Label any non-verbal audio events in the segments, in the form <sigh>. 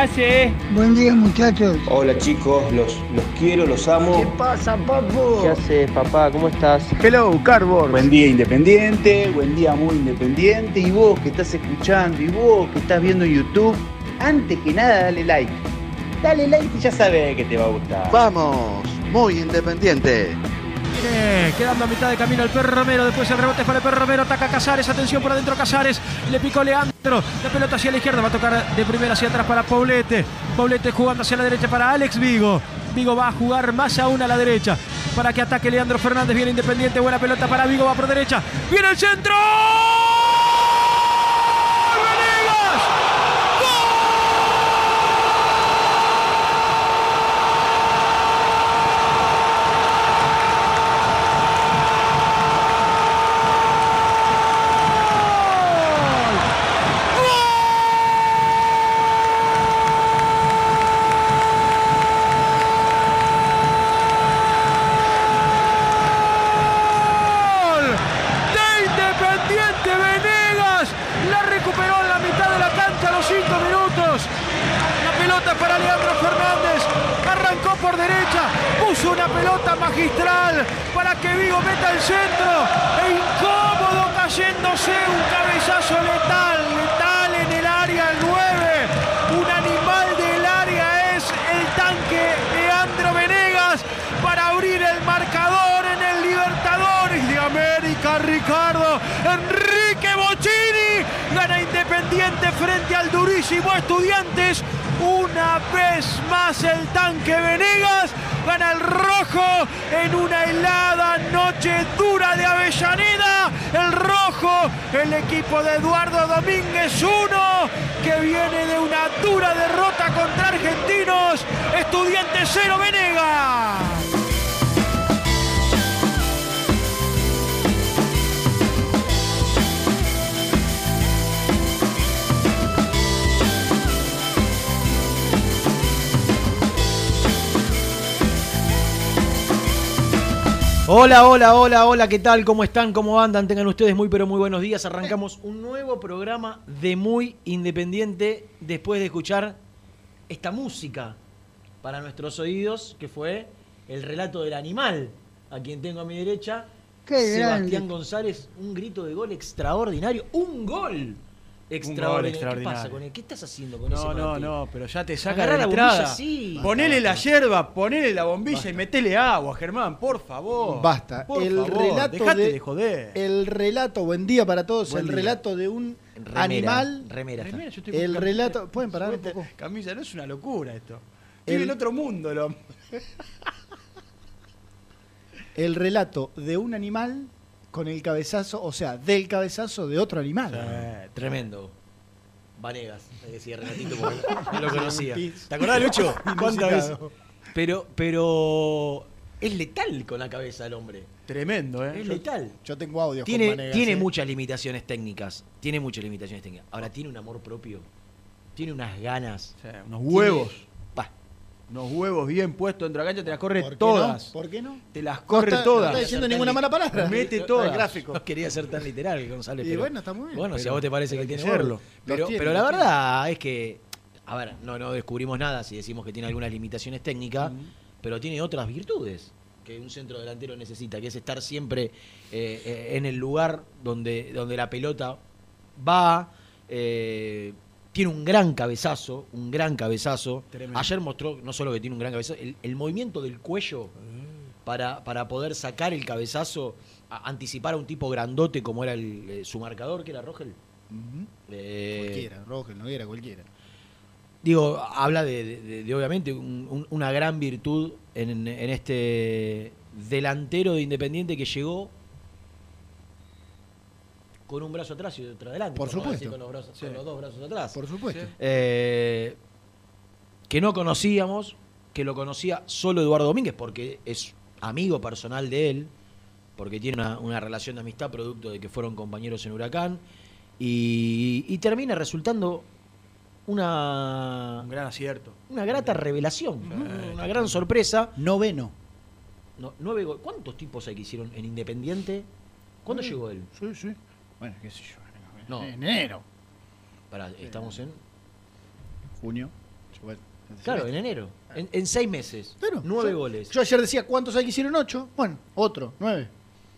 Hace? Buen día muchachos. Hola chicos, los, los quiero, los amo. pasa, papu? ¿Qué haces, papá? ¿Cómo estás? Hello, Cardboard. Buen día independiente, buen día muy independiente. Y vos que estás escuchando, y vos que estás viendo YouTube, antes que nada dale like. Dale like y ya sabes que te va a gustar. Vamos, muy independiente. Quedando a mitad de camino el perro Romero. Después el rebote para el perro Romero. Ataca Casares. Atención por adentro Casares. Le picó Leandro. La pelota hacia la izquierda. Va a tocar de primera hacia atrás para Paulete. Paulete jugando hacia la derecha para Alex Vigo. Vigo va a jugar más aún a la derecha. Para que ataque Leandro Fernández. Viene Independiente. Buena pelota para Vigo. Va por derecha. Viene el centro. ¡Venegas! gol de Independiente Venegas. La recuperó en la mitad de la cancha a los 5 minutos. La pelota para Leandro Fernández. Arrancó por derecha. Puso una pelota magistral para que Vigo meta el centro. E incómodo cayéndose un cabezazo letal. Letal en el área el 9. Un animal del área es el tanque Leandro Venegas para abrir el marcador en el Libertadores de América, Ricardo. Enrique Bocini gana Independiente frente al durísimo Estudiantes. Una vez más el tanque Venegas gana el rojo en una helada noche dura de Avellaneda. El rojo, el equipo de Eduardo Domínguez 1, que viene de una dura derrota contra Argentinos. Estudiantes 0, Venegas. Hola, hola, hola, hola, ¿qué tal? ¿Cómo están? ¿Cómo andan? Tengan ustedes muy, pero muy buenos días. Arrancamos un nuevo programa de Muy Independiente después de escuchar esta música para nuestros oídos, que fue el relato del animal, a quien tengo a mi derecha. Qué Sebastián grande. González, un grito de gol extraordinario. ¡Un gol! Extraordinario. ¿Qué extraordinario. pasa con él? ¿Qué estás haciendo con ese No, no, Martín? no, pero ya te saca de la entrada. bombilla, sí. Ponele la yerba, ponele la bombilla y metele agua, Germán, por favor. Basta. Por el favor, relato dejate de, de, joder. El relato, buen día para todos. Buen el día. relato de un Remera, animal. Remera. Mira, yo estoy El con relato. camisa. ¿Pueden parar un Suéter, poco? Camisa, no es una locura esto. El- Vive en otro mundo, lo. <laughs> El relato de un animal con el cabezazo, o sea, del cabezazo de otro animal. Eh, Tremendo. Vanegas, me decía Renatito porque <laughs> no lo conocía. ¿Te acordás, Lucho? ¿Cuántas veces? Pero, pero es letal con la cabeza del hombre. Tremendo, ¿eh? Es letal. Yo tengo audio Tiene, con Vanegas, tiene ¿eh? muchas limitaciones técnicas. Tiene muchas limitaciones técnicas. Ahora, tiene un amor propio. tiene unas ganas. Sí, unos huevos. Tiene- Unos huevos bien puestos dentro de la cancha, te las corre ¿Por qué todas. no? ¿Por qué no? Te las No corre está- todas. No está diciendo ninguna mala palabra. Mete El todas. gráfico. no quería ser tan literal, González. Y pero- bueno, está muy bien. Bueno, si a vos te parece que hay que tiene serlo. Pero, tiene, pero la tiene. verdad es que, a ver, no, no descubrimos nada si decimos que tiene algunas limitaciones técnicas, pero tiene otras virtudes que un centro delantero necesita, que es estar siempre eh, eh, en el lugar donde, donde la pelota va. eh, tiene un gran cabezazo, un gran cabezazo. Tremendo. Ayer mostró no solo que tiene un gran cabezazo, el, el movimiento del cuello para, para poder sacar el cabezazo, a- anticipar a un tipo grandote como era el, eh, su marcador, que era Rogel. Eh, Cualquiera, Rogel, Noguera, cualquiera. Digo, habla de, de- de- de, obviamente un- un- una gran virtud en, en este delantero de Independiente que llegó con un brazo atrás y otro adelante. Por supuesto. Con los, brazos- Sí. con los dos brazos atrás. Por supuesto. Eh, que no conocíamos, que lo conocía solo Eduardo Domínguez, porque es amigo personal de él, porque tiene una, una relación de amistad producto de que fueron compañeros en Huracán, y, y termina resultando una, Un gran acierto. una grata revelación, una gran sorpresa. Noveno. No, nueve ¿Cuántos tipos hay que hicieron en Independiente? ¿Cuándo llegó él? Sí, sí. Bueno, qué sé yo. No. En enero. Pará, estamos en... Junio. Claro, en enero. En, en seis meses. Claro, nueve yo- goles. Yo ayer decía, ¿cuántos hay que hicieron? Ocho. Bueno, otro, nueve.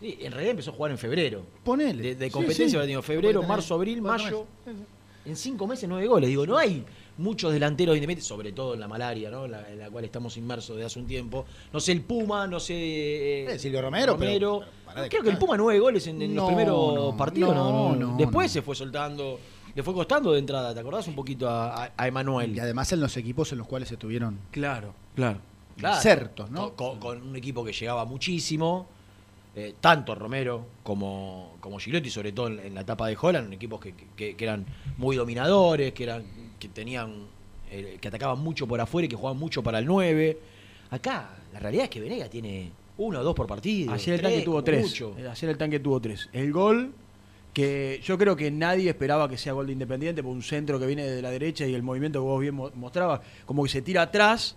Sí, en realidad empezó a jugar en febrero. Ponele. De, competencia sí. tenido febrero, marzo, abril, mayo. En cinco meses, nueve goles. Digo, no hay muchos delanteros de Independiente, sobre todo en la malaria, ¿no? La- en la cual estamos inmersos desde hace un tiempo. No sé el Puma, no sé. eh, Eh, Silvio Romero, pero- Romero. pero pará de Creo que el. Puma nueve goles en, en No, los primeros no, partidos. No, no, no, Después no. se fue soltando. Le fue costando de entrada, ¿te acordás un poquito a, a- a Emanuel? Y además en los equipos en los cuales estuvieron Claro, claro. Claro, insertos, ¿no? Con, con- con un equipo que llegaba muchísimo, eh, tanto Romero como, como Girotti, sobre todo en, en la etapa de Holland, equipos que, que- que eran muy dominadores, que eran que tenían eh, que atacaban mucho por afuera y que jugaban mucho para el 9. Acá, la realidad es que Venega tiene uno o dos por partido. Ayer el tres, tanque tuvo tres. mucho. Eh, Ayer el tanque tuvo tres. El gol, que yo creo que nadie esperaba que sea gol de Independiente, por un centro que viene de la derecha y el movimiento que vos bien mo- mostrabas, como que se tira atrás.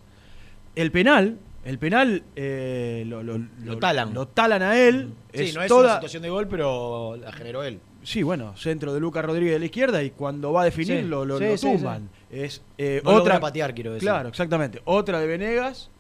El penal, el penal eh, lo, lo- Lo talan. Lo talan a él. Sí, no es toda- una situación de gol, pero la generó él. Sí, bueno, centro de Lucas Rodríguez de la izquierda y cuando va a definir Sí, lo, lo- sí, lo sí, tumban. Es eh, No otra patear, quiero decir. Claro, exactamente. Otra de Venegas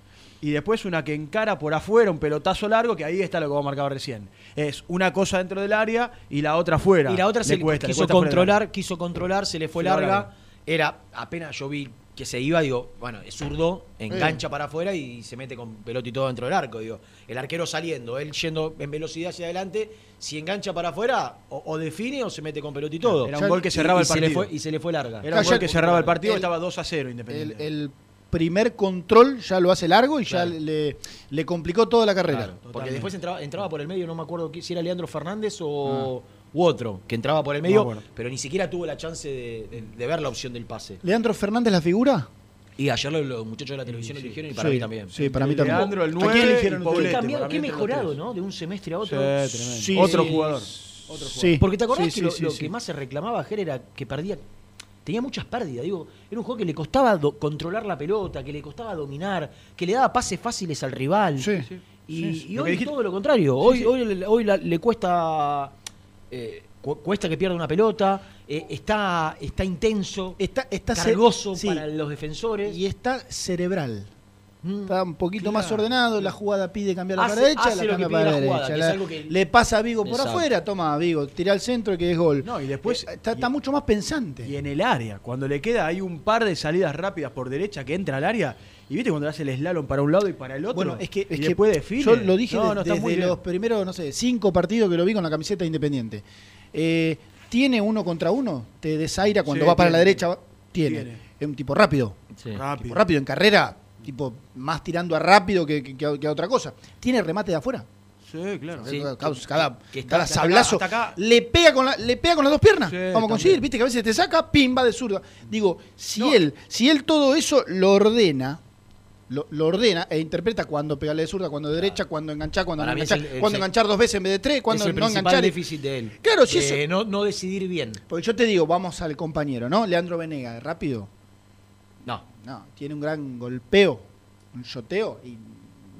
y después una que encara por afuera, un pelotazo largo, que ahí está lo que vos marcado recién. Es una cosa dentro del área y la otra fuera. Y la otra Le se cuesta, le quiso cuesta controlar, quiso controlar, se le fue Se larga. Era apenas yo vi que se iba, digo, bueno, es zurdo, engancha para afuera y se mete con pelota y todo dentro del arco, digo. El arquero saliendo, él yendo en velocidad hacia adelante, si engancha para afuera, o, o define o se mete con pelota y todo. Era un gol que cerraba Y- y el se le partido. fue- y se le fue larga. Era un gol que cerraba el partido, el- estaba 2 a 0 El, Independiente. el primer control ya lo hace largo y Claro. ya le, le complicó toda la carrera. Claro, porque después entraba, entraba por el medio, no me acuerdo qui- si era Leandro Fernández o u otro, que entraba por el medio, pero ni siquiera tuvo la chance de, de- de ver la opción del pase. ¿Leandro Fernández la figura? Y ayer los, los muchachos de la televisión lo eligieron y para Sí, mí también. Sí, para mí también. Leandro, el ¿A 9 quién eligieron? Qué Poblete, cambiado, para mí qué los mejorado. ¿no? De un semestre a Sí, otro. tremendo. Sí, Otro sí. jugador. Sí. Porque te acordás Sí, que sí, lo, sí, lo sí. que más se reclamaba ayer era que perdía. Tenía muchas pérdidas, digo. Era un juego que le costaba controlar la pelota, que le costaba dominar, que le daba pases fáciles al rival. Sí. Y, Sí, sí. hoy dijiste- todo lo contrario. hoy hoy, hoy la- le cuesta. Eh, cu- cuesta que pierda una pelota. eh, está, está intenso. Está, está cargoso sí, para los defensores. Y está cerebral. Mm. Está un poquito más ordenado, la jugada pide cambiarla Hace- para la derecha, la cambia para la, la jugada, La- que- Le pasa a Vigo por Exacto. afuera, toma Vigo, tira al centro y que es gol. No, y después- Eh, está, y- está mucho más pensante. Y en el área, cuando le queda hay un par de salidas rápidas por derecha que entra al área, y viste cuando hace el slalom para un lado y para el otro. Bueno, es que, y es que define. yo lo dije No, desde los primeros, no sé, cinco partidos que lo vi con la camiseta de Independiente. Eh, tiene uno contra uno, te desaira cuando Sí, va para la derecha, tiene. Tiene. Es un tipo rápido. Sí. Rápido. Tipo rápido en carrera, tipo más tirando a rápido que, que- que a, otra cosa. Tiene remate de afuera. Sí, claro. Sí. cada, cada- que está- cada hasta sablazo acá- hasta acá. le pega con la, le pega con las dos piernas. Sí, Vamos a conseguir, viste que a veces te saca, pim, va de zurda. Digo, si No. él, si él todo eso lo ordena, lo, lo ordena e interpreta cuando pegarle de zurda, cuando de derecha, cuando enganchar, cuando Para no enganchar, el- el- cuando el- enganchar dos veces en vez de tres, cuando es el no enganchar. déficit de él. Claro, si Eh, eso- no, no decidir bien. Porque yo te digo, vamos al compañero, ¿no? Leandro Venega, rápido. No. No, tiene un gran golpeo, un shoteo y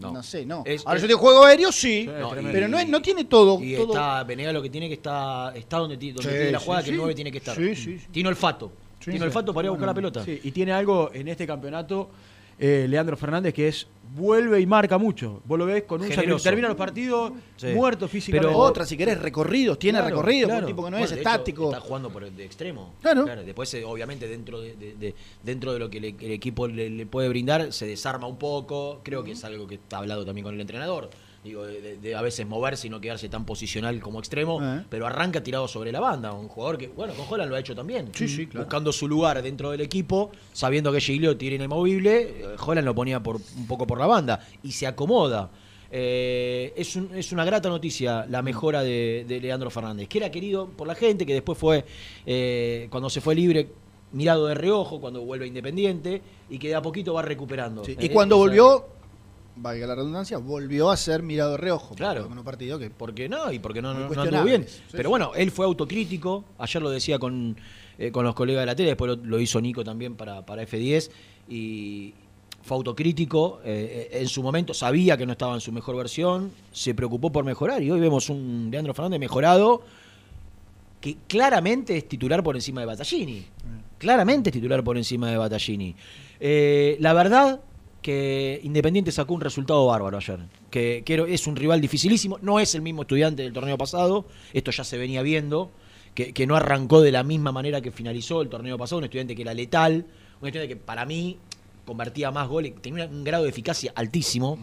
No. no, sé, no. Es- Ahora es- yo digo juego aéreo, sí, No, pero y- no, es- no tiene todo. Y todo- está, Venegas lo que tiene que está, está donde, donde Sí, tiene la sí, jugada, que sí. el 9 tiene que estar. Sí, sí, sí. Tiene olfato. Sí, tiene sí. olfato para ir a buscar la pelota. Sí, y tiene algo en este campeonato, eh, Leandro Fernández, que es vuelve y marca mucho. Vos lo ves con un sacrificio. Termina los partidos Sí. muerto físicamente. Pero- Otra, si querés, recorridos, tiene Claro, recorrido, claro. un tipo que no Bueno, es hecho, estático. está jugando por el de extremo. Claro. Después, eh, obviamente, dentro de, de- de- dentro de lo que le- el equipo le, le puede brindar, se desarma un poco. Creo que es algo que está hablado también con el entrenador. Digo, de, a veces moverse y no quedarse tan posicional como extremo, Eh. pero arranca tirado sobre la banda. Un jugador que, bueno, con Holland lo ha hecho también. Sí, sí, claro. Buscando su lugar dentro del equipo, sabiendo que Gigliotti era inamovible, eh, Holland lo ponía por, un poco por la banda y se acomoda. Eh, es, un- es una grata noticia la mejora de, de Leandro Fernández, que era querido por la gente, que después fue, eh, cuando se fue libre, mirado de reojo, cuando vuelve Independiente, y que de a poquito va recuperando. Sí, Y cuando volvió, valga la redundancia, volvió a ser mirado de reojo. Claro. Un partido que. porque no, y porque no, no- no anduvo bien. Sí, Pero bueno, él fue autocrítico, ayer lo decía con, eh, con los colegas de la tele, después lo, lo hizo Nico también para, para F10, y fue autocrítico, eh, en su momento sabía que no estaba en su mejor versión, se preocupó por mejorar, y hoy vemos un Leandro Fernández mejorado, que claramente es titular por encima de Battaglini. Claramente es titular por encima de Battaglini. Eh, la verdad que Independiente sacó un resultado bárbaro ayer. Que, que es un rival dificilísimo. No es el mismo estudiante del torneo pasado. Esto ya se venía viendo. Que, que no arrancó de la misma manera que finalizó el torneo pasado. Un estudiante que era letal. Un estudiante que para mí convertía más goles. Tenía un grado de eficacia altísimo.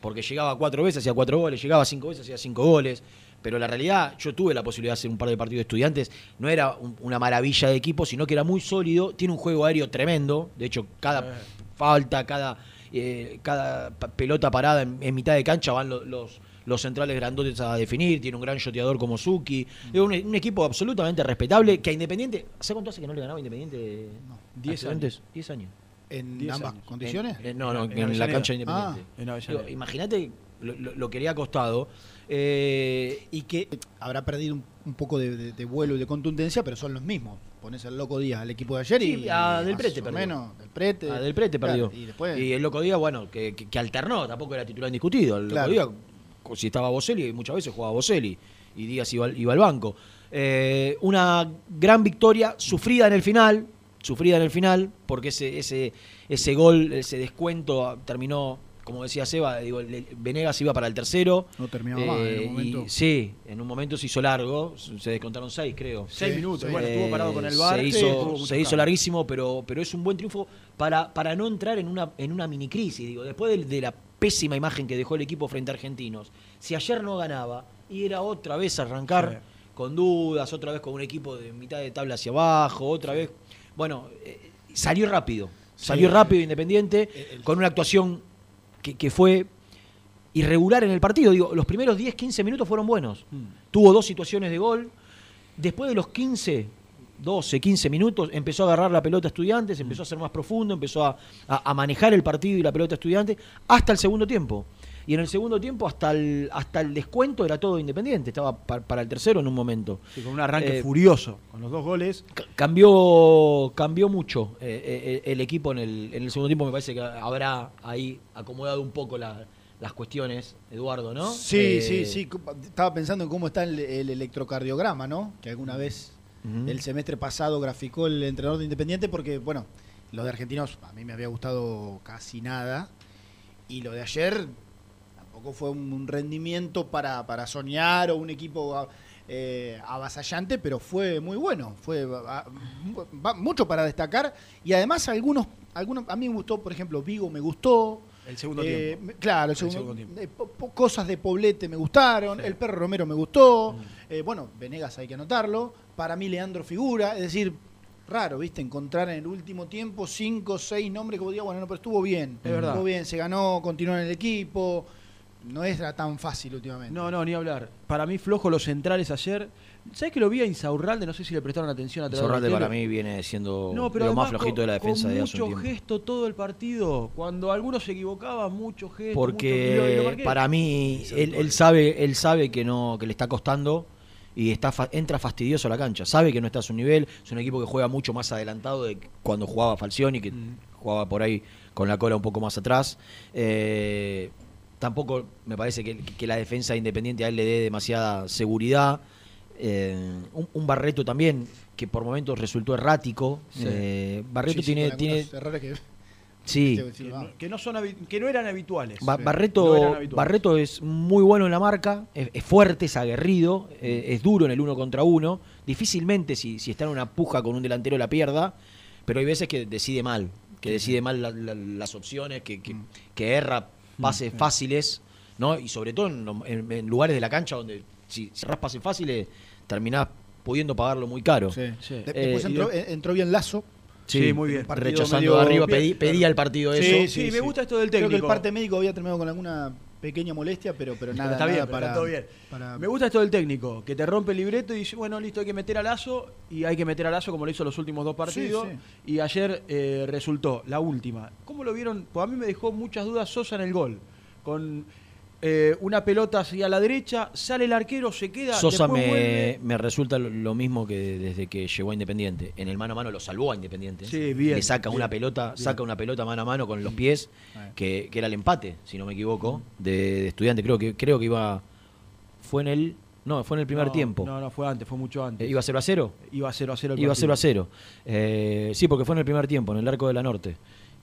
Porque llegaba cuatro veces, hacía cuatro goles. Llegaba cinco veces, hacía cinco goles. Pero la realidad, yo tuve la posibilidad de hacer un par de partidos de estudiantes. No era un- una maravilla de equipo, sino que era muy sólido. Tiene un juego aéreo tremendo. De hecho, cada falta, cada, eh, cada pelota parada en, en mitad de cancha van lo- los, los centrales grandotes a definir. Tiene un gran shoteador como Suki. Es un, un equipo absolutamente respetable. Que a Independiente. ¿Hace cuánto hace que no le ganaba a Independiente? a Diez Estudiantes? Diez años. En Diez ambas años. condiciones. En- en- no, no, En en, la cancha de Independiente. Ah, Imagínate lo, lo- lo que le ha costado. eh, y que Habrá perdido un, un poco de, de- de vuelo y de contundencia, pero son los mismos. Pones el loco Díaz al equipo de ayer y. Sí, a Del más Prete perdió. menos, Del Prete. Ah, del Prete Claro, perdió. y después. Y el Loco Díaz, bueno, que, que- que alternó, tampoco era titular indiscutido. El Claro. Loco Díaz, si estaba Boselli, muchas veces jugaba Boselli. Y Díaz iba, al- iba al banco. Eh, una gran victoria, sufrida en el final, sufrida en el final, porque ese, ese, ese gol, ese descuento ah, terminó, como decía Seba, digo, le- Venegas iba para el tercero. No terminaba más en Eh, un momento. y sí, en un momento se hizo largo, se descontaron seis, creo. Seis minutos. sí. Bueno, estuvo parado con el bar. Se hizo, se hizo larguísimo, pero, pero es un buen triunfo para, para no entrar en una, en una mini crisis. Digo, después de, de la pésima imagen que dejó el equipo frente a Argentinos, si ayer no ganaba y era otra vez arrancar Sí. con dudas, otra vez con un equipo de mitad de tabla hacia abajo, otra vez. Bueno, eh, salió rápido. Salió Sí. rápido Independiente, con una actuación que, que fue irregular en el partido. Digo, los primeros 10, 15 minutos fueron buenos. Tuvo dos situaciones de gol. Después de los 15, 12, 15 minutos, empezó a agarrar la pelota estudiantes, empezó a ser más profundo, empezó a, a- a manejar el partido y la pelota estudiante hasta el segundo tiempo. Y en el segundo tiempo, hasta el, hasta el descuento, era todo independiente. Estaba pa- para el tercero en un momento. Sí, con un arranque Eh, furioso. Con los dos goles. Cambió, cambió mucho eh, eh, el equipo en el, en el segundo tiempo. Me parece que habrá ahí acomodado un poco la- las cuestiones, Eduardo, ¿no? Sí, Eh, sí, sí. Estaba pensando en cómo está el, el electrocardiograma, ¿no? Que alguna vez el semestre pasado graficó el entrenador de Independiente porque, bueno, lo de argentinos a mí me había gustado casi nada. Y lo de ayer tampoco fue un, rendimiento para, para soñar o un equipo eh, avasallante, pero fue muy bueno. Fue ah, mucho para destacar. Y además algunos, algunos, a mí me gustó, por ejemplo, Vigo me gustó. El segundo Eh, tiempo. Claro, el El segundo, tiempo. eh, po- po- cosas de Poblete me gustaron, el perro Romero me gustó, eh, bueno, Venegas hay que anotarlo, para mí Leandro figura, es decir, raro, ¿viste? Encontrar en el último tiempo cinco, seis nombres que vos digas, bueno, no, pero estuvo bien, Es verdad. estuvo bien, se ganó, continuó en el equipo, no era tan fácil últimamente. No, no, ni hablar. Para mí, flojo los centrales ayer. ¿Sabes que lo vi a Insaurralde? No sé si le prestaron atención a través de la Zorralde tele. para mí viene siendo No, pero lo más flojito con- de la defensa con de hace un mucho tiempo. gesto todo el partido. Cuando algunos se equivocaban, mucho gesto. Porque para mí él, él sabe él sabe que no que le está costando y está fa- entra fastidioso a la cancha. Sabe que no está a su nivel. Es un equipo que juega mucho más adelantado de cuando jugaba Falcioni, que jugaba por ahí con la cola un poco más atrás. Eh, tampoco me parece que, que la defensa de Independiente a él le dé demasiada seguridad. Eh, un, un Barreto también, que por momentos resultó errático. Sí. Eh, Barreto Sí, sí, tiene, que- sí, que- Que no, que no son que no eran habituales. Ba-. Barreto, No eran habituales. Barreto es muy bueno en la marca, es, es fuerte, es aguerrido, eh, es duro en el uno contra uno. Difícilmente si, si está en una puja con un delantero la pierda, pero hay veces que decide mal, que decide mal la- la- las opciones, que, que- que erra pases fáciles, ¿no? Y sobre todo en, en- en lugares de la cancha donde si cerrás pases fáciles terminás pudiendo pagarlo muy caro. Sí. Sí. Eh, Después entró, eh, entró bien Lazo. Sí, muy bien. Rechazando medio- de arriba, pedí- pedía claro. el partido Sí, eso. Sí, me gusta esto del Creo que técnico. el parte médico había terminado con alguna pequeña molestia, pero, pero Pero nada, está bien, para, está todo bien. para- Me gusta esto del técnico, que te rompe el libreto y dice, bueno, listo, hay que meter a Lazo, y hay que meter a Lazo como lo hizo los últimos dos partidos. Sí, Y ayer eh, resultó, la última. ¿Cómo lo vieron? Pues a mí me dejó muchas dudas Sosa en el gol. Con eh, una pelota hacia la derecha, sale el arquero, se queda. Sosa me, me resulta lo- mismo que desde que llegó a Independiente. En el mano a mano lo salvó a Independiente. Sí, bien, Le saca una pelota, bien. saca una pelota mano a mano con los pies, que, que era el empate, si no me equivoco, de, de estudiante. Creo que, creo que iba. Fue en el. No, fue en el primer No, tiempo. No, no, fue antes, fue mucho antes. Eh, ¿Iba 0 a 0? Iba 0 a 0 el Iba partido. 0 a 0. Eh, sí, porque fue en el primer tiempo, en el arco de la norte.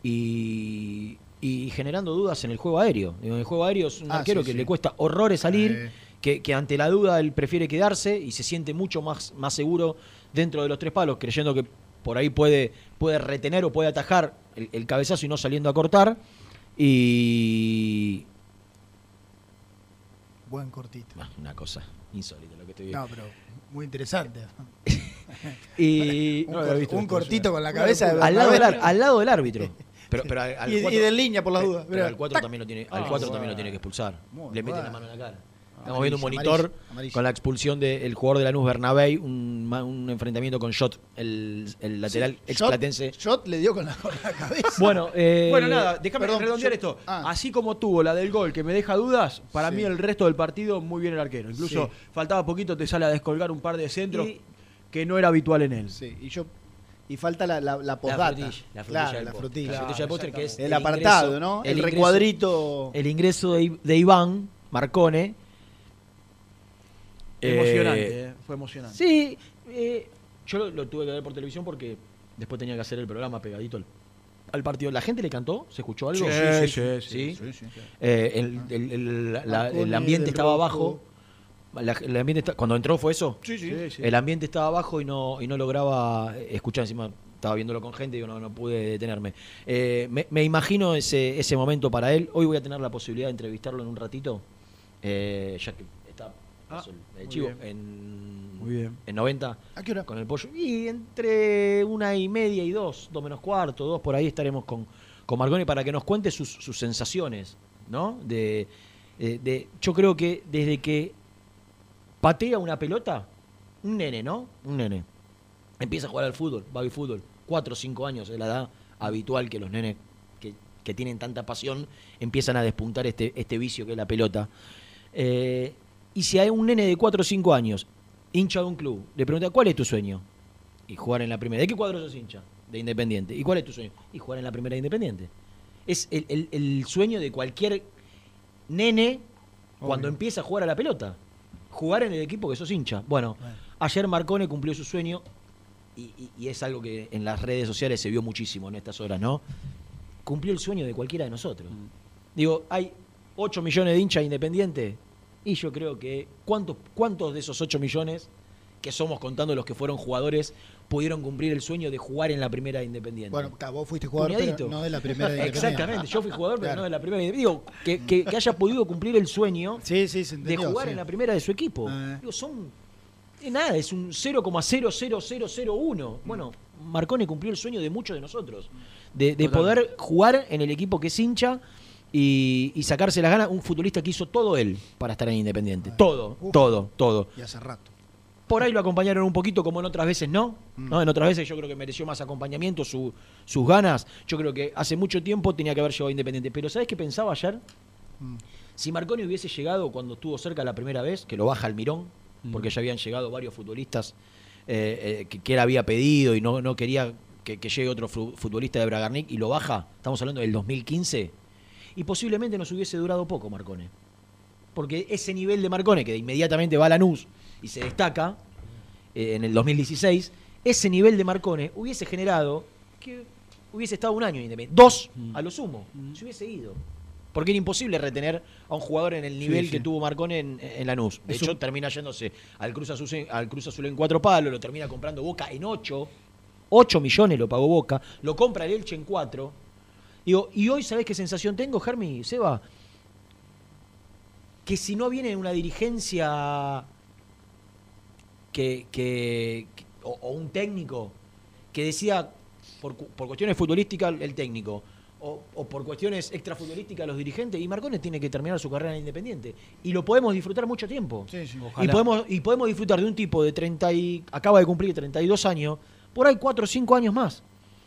Y, y generando dudas en el juego aéreo. En el juego aéreo es un Ah, arquero sí, que sí. le cuesta horrores salir, Eh. que, que ante la duda él prefiere quedarse y se siente mucho más, más seguro dentro de los tres palos, creyendo que por ahí puede, puede retener o puede atajar el, el cabezazo y no saliendo a cortar. Y. Buen cortito. Una cosa insólita lo que estoy No, viendo. pero muy interesante. <laughs> Y. <laughs> Un, No visto un cortito es con la cabeza al, lado del, al lado del árbitro. <laughs> Pero, pero al, al Y- y cuatro- de línea por las dudas. Pero al 4 tac. también lo tiene, al Ah, 4 bueno. también lo tiene que expulsar. Muy Le meten bueno. la mano en la cara. Estamos viendo un monitor con la expulsión del jugador de Lanús Bernabé, un, un enfrentamiento con Shot, el, el lateral Shot- explatense. Shot le dio con la, con la cabeza. Bueno, eh, Bueno, nada, déjame perdón, redondear esto. ah. Así como tuvo la del gol que me deja dudas, para Sí. mí el resto del partido muy bien el arquero. Incluso Sí. faltaba poquito, te sale a descolgar un par de centros Y- que no era habitual en él. Sí, y yo y falta la, la, la La frutilla, la frutilla Claro, del la postre. frutilla. La frutilla del postre, que es El el apartado, ingreso- ¿no? el El, ingreso- recuadrito. El ingreso de, I- de Iván Marcone. Emocionante, Eh, eh, fue emocionante. Sí, eh, yo lo, lo tuve que ver por televisión porque después tenía que hacer el programa pegadito al, al partido. ¿La gente le cantó? ¿Se escuchó algo? Sí, sí, sí, ¿Sí? sí, sí. Eh, el, ambiente estaba rojo. abajo. La- el ambiente está- cuando entró fue eso. Sí, sí. El ambiente estaba abajo y no, y no lograba escuchar encima. Estaba viéndolo con gente y no, no pude detenerme. Eh, me, me imagino ese, ese momento para él. Hoy voy a tener la posibilidad de entrevistarlo en un ratito. eh, ya que está Ah, paso el- el muy chivo bien. en, Muy bien. en 90 ¿A qué hora? con el pollo. Y entre una y media y dos, dos menos cuarto, dos, por ahí estaremos con, con Marconi para que nos cuente sus, sus sensaciones, ¿no? De, de- de- yo creo que desde que patea una pelota, un nene, ¿no? Un nene. Empieza a jugar al fútbol, baby fútbol. Cuatro o cinco años es la edad habitual que los nenes que, que tienen tanta pasión empiezan a despuntar este, este vicio que es la pelota. Eh, y si hay un nene de 4 o 5 años, hincha de un club, le pregunta, ¿cuál es tu sueño? Y jugar en la primera. ¿De qué cuadro sos hincha? De Independiente. ¿Y cuál es tu sueño? Y jugar en la primera de Independiente. Es el, el- el sueño de cualquier nene cuando Obvio. empieza a jugar a la pelota. Jugar en el equipo que sos hincha. Bueno, ayer Marcone cumplió su sueño y, y- y es algo que en las redes sociales se vio muchísimo en estas horas, ¿no? Cumplió el sueño de cualquiera de nosotros. Digo, hay 8 millones de hinchas independientes y yo creo que ¿cuántos, cuántos de esos 8 millones que somos contando los que fueron jugadores pudieron cumplir el sueño de jugar en la primera de Independiente? Bueno, vos fuiste jugador, pero no de la primera de Independiente. Exactamente, yo fui jugador, pero Claro. no de la primera. de- Digo, que, que- que haya podido cumplir el sueño Sí, sí, se de jugar sí. en la primera de su equipo. Ah. Digo, son. Es nada, es un 0,00001. Bueno, Marcone cumplió el sueño de muchos de nosotros. De, de poder jugar en el equipo que es hincha y, y sacarse las ganas. Un futbolista que hizo todo él para estar en Independiente. Todo, Uf. todo, todo. Y hace rato. Por ahí lo acompañaron un poquito, como en otras veces no. Mm. ¿no? En otras veces yo creo que mereció más acompañamiento, su- sus ganas. Yo creo que hace mucho tiempo tenía que haber llegado a Independiente. Pero ¿sabes qué pensaba ayer? Mm. Si Marconi hubiese llegado cuando estuvo cerca la primera vez, que lo baja al Mirón, porque ya habían llegado varios futbolistas eh, eh, que, que él había pedido y no, no quería que, que llegue otro fu- futbolista de Bragarnik y lo baja, estamos hablando del 2015, y posiblemente nos hubiese durado poco Marcone. Porque ese nivel de Marcone, que inmediatamente va a Lanús y se destaca eh, en el 2016, ese nivel de Marcone hubiese generado que hubiese estado un año en Independiente. Dos, a lo sumo. Se hubiese ido. Porque era imposible retener a un jugador en el nivel sí. que tuvo Marcone en, en Lanús. De Es hecho, un- termina yéndose al Cruz, Azul, al Cruz Azul en cuatro palos, lo termina comprando Boca en ocho. Ocho millones lo pagó Boca. Lo compra el Elche en cuatro. Digo, y hoy, ¿sabés qué sensación tengo, Germi? Seba, que si no viene una dirigencia que, que- que- o, o un técnico que decía por, por cuestiones futbolísticas el técnico o, o por cuestiones extrafutbolísticas los dirigentes y Marcones tiene que terminar su carrera en Independiente y lo podemos disfrutar mucho tiempo Sí, sí. y podemos y podemos disfrutar de un tipo de 30 y acaba de cumplir 32 años por ahí 4 o 5 años más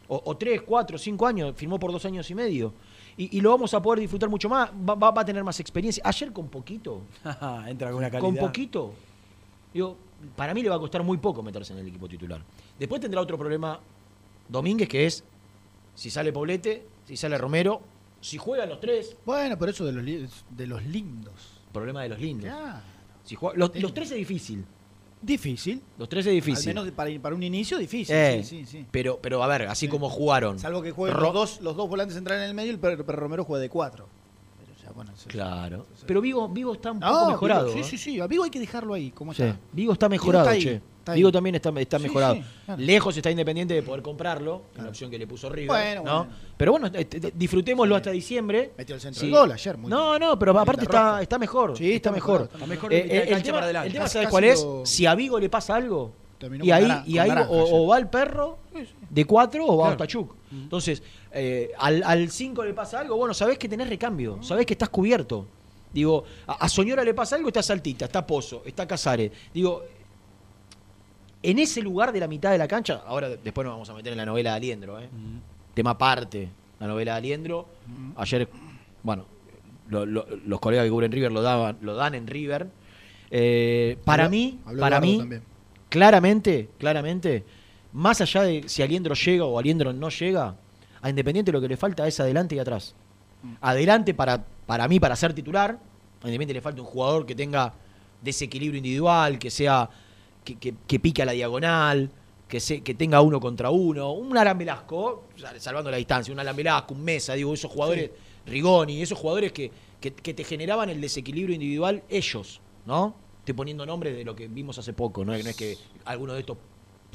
o, o 3, 4, 5 años firmó por dos años y medio y, y lo vamos a poder disfrutar mucho más va, va- va a tener más experiencia ayer con poquito <laughs> Entra con una calidad. con poquito. Digo, para mí le va a costar muy poco meterse en el equipo titular. Después tendrá otro problema Domínguez, que es si sale Poblete, si sale Romero, si juegan los tres, Bueno, pero eso de los, de los lindos. problema de los lindos. Claro. Si juega- los, los tres es difícil. Difícil. Los tres es difícil. Al menos para, para un inicio, difícil. Eh, sí, sí, sí. Pero, pero a ver, así como jugaron. Salvo que jueguen Ro- los dos, los dos volantes centrales en el medio y el Romero juega de cuatro. Claro. Pero Vigo, Vigo está un poco No, mejorado. Vigo, ¿eh? sí, sí, sí. A Vigo hay que dejarlo ahí. ¿Cómo Sí. está? Vigo está mejorado, está ahí, che. está ahí. Vigo también está, está Sí, mejorado. sí, claro. Lejos está Independiente de poder comprarlo, una opción que le puso River. Bueno, ¿no? bueno. Pero bueno, eh, disfrutémoslo hasta diciembre. Metió el centro Sí. del gol ayer. Muy No, no, pero aparte está, está mejor. Sí, está está mejor. mejorado, está mejor Eh, eh, el tema, para el tema ¿sabes cuál es? Si a Vigo le pasa algo, Terminó y ahí, y ahí naranja o, va el perro de cuatro o va Claro. hasta Chuk. Entonces, eh, al, al cinco le pasa algo, bueno, sabés que tenés recambio, sabés que estás cubierto. Digo, a, a Soñora le pasa algo, está Saltita, está Pozo, está Casares. Digo, en ese lugar de la mitad de la cancha, ahora de- después nos vamos a meter en la novela de Aliendro, ¿eh? tema aparte, la novela de Aliendro. Ayer, bueno, lo- lo- los colegas que cubren River lo, daban, lo dan en River. Eh, para Habló- mí, habló para mí, también. Claramente, claramente, más allá de si Aliendro llega o Aliendro no llega, a Independiente lo que le falta es adelante y atrás. Adelante para, para mí, para ser titular, a Independiente le falta un jugador que tenga desequilibrio individual, que sea que, que- que pique a la diagonal, que, se, que tenga uno contra uno, un Alan Velasco, sal- salvando la distancia, un Alan Velasco, un Mesa, digo, esos jugadores, Rigoni, esos jugadores que, que, que te generaban el desequilibrio individual ellos, ¿no? Estoy poniendo nombres de lo que vimos hace poco, no, es- no es que alguno de estos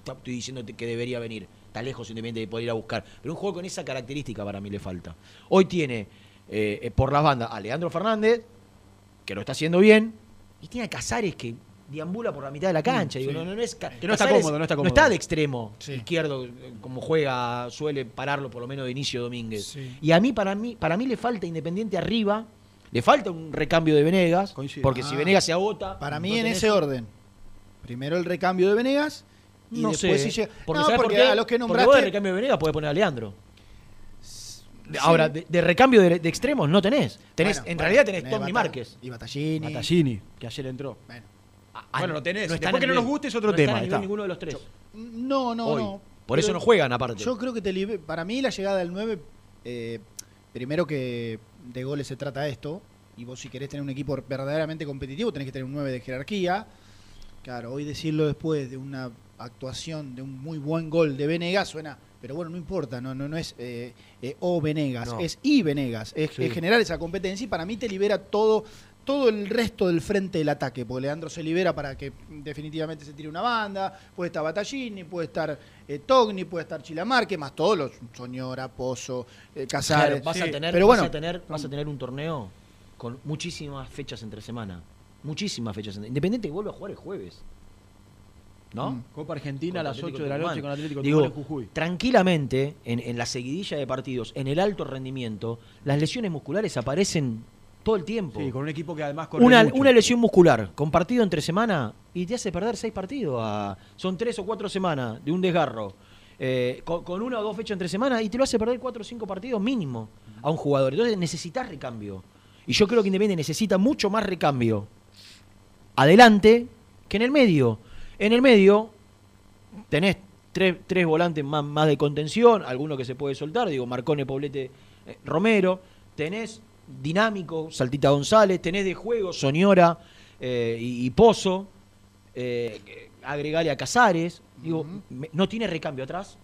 estoy diciendo que debería venir, está lejos independiente de poder ir a buscar, pero un juego con esa característica para mí le falta. Hoy tiene eh, por las bandas a Leandro Fernández, que lo está haciendo bien, y tiene a Casares que deambula por la mitad de la cancha. Digo, no, no, no es ca- Que no está cómodo, no está cómodo. No está de extremo Sí. izquierdo, eh, como juega, suele pararlo por lo menos de inicio Domínguez. Sí. Y a mí, para mí, para mí le falta Independiente arriba, le falta un recambio de Venegas, Coincido. porque si Ah. Venegas se agota. Para no mí en tenés- ese orden. Primero el recambio de Venegas y no después sé, si llega. porque, no, ¿sabes por porque qué? a los que Porque vos de nombraste. recambio de Venegas podés poner a Leandro. Ahora, de, de recambio de, de extremos no tenés. tenés Bueno, en bueno, realidad tenés Tommy Bata- Márquez. Y Batallini. Matallini, que ayer entró. Bueno. Ah, Bueno, lo tenés. están Después que no nos guste es otro no tema, está. ninguno de los tres. No, no, Hoy. no. Por eso no juegan aparte. Yo creo que te libe- para mí la llegada del 9, eh, primero que de goles se trata esto, y vos si querés tener un equipo verdaderamente competitivo tenés que tener un 9 de jerarquía. Claro, hoy decirlo después de una actuación, de un muy buen gol de Venegas suena, pero bueno, no importa, no, no, no es eh, eh, o Venegas, No. es y Venegas, es, Sí. es generar esa competencia y para mí te libera todo todo el resto del frente del ataque, porque Leandro se libera para que definitivamente se tire una banda, puede estar Battaglini, puede estar eh, Togni, puede estar Chilamarque, más todos los Soñora, Pozo, eh, Casares. Claro, vas, a Sí. tener, Pero vas, a tener, vas a tener un torneo con muchísimas fechas entre semana. Muchísimas fechas. entre- Independiente que vuelve a jugar el jueves. ¿no? Mm. Copa Argentina a las Atlético 8 de la noche con Atlético Digo, Tucumán en Jujuy. tranquilamente, en, en la seguidilla de partidos, en el alto rendimiento, las lesiones musculares aparecen todo el tiempo. Sí, con un equipo que además corre una, mucho. una lesión muscular con partido entre semana y te hace perder seis partidos. a- son tres o cuatro semanas de un desgarro. eh, con, con una o dos fechas entre semana y te lo hace perder cuatro o cinco partidos mínimo a un jugador. Entonces necesitas recambio. Y yo creo que Independiente necesita mucho más recambio adelante que en el medio. En el medio tenés tres, tres volantes más, más de contención, alguno que se puede soltar, digo, Marcone, Poblete, eh, Romero. Tenés dinámico, Saltita González, tenés de juego, Soñora eh, y, y Pozo. Eh, agregale a Casares. Digo, me- no tiene recambio atrás.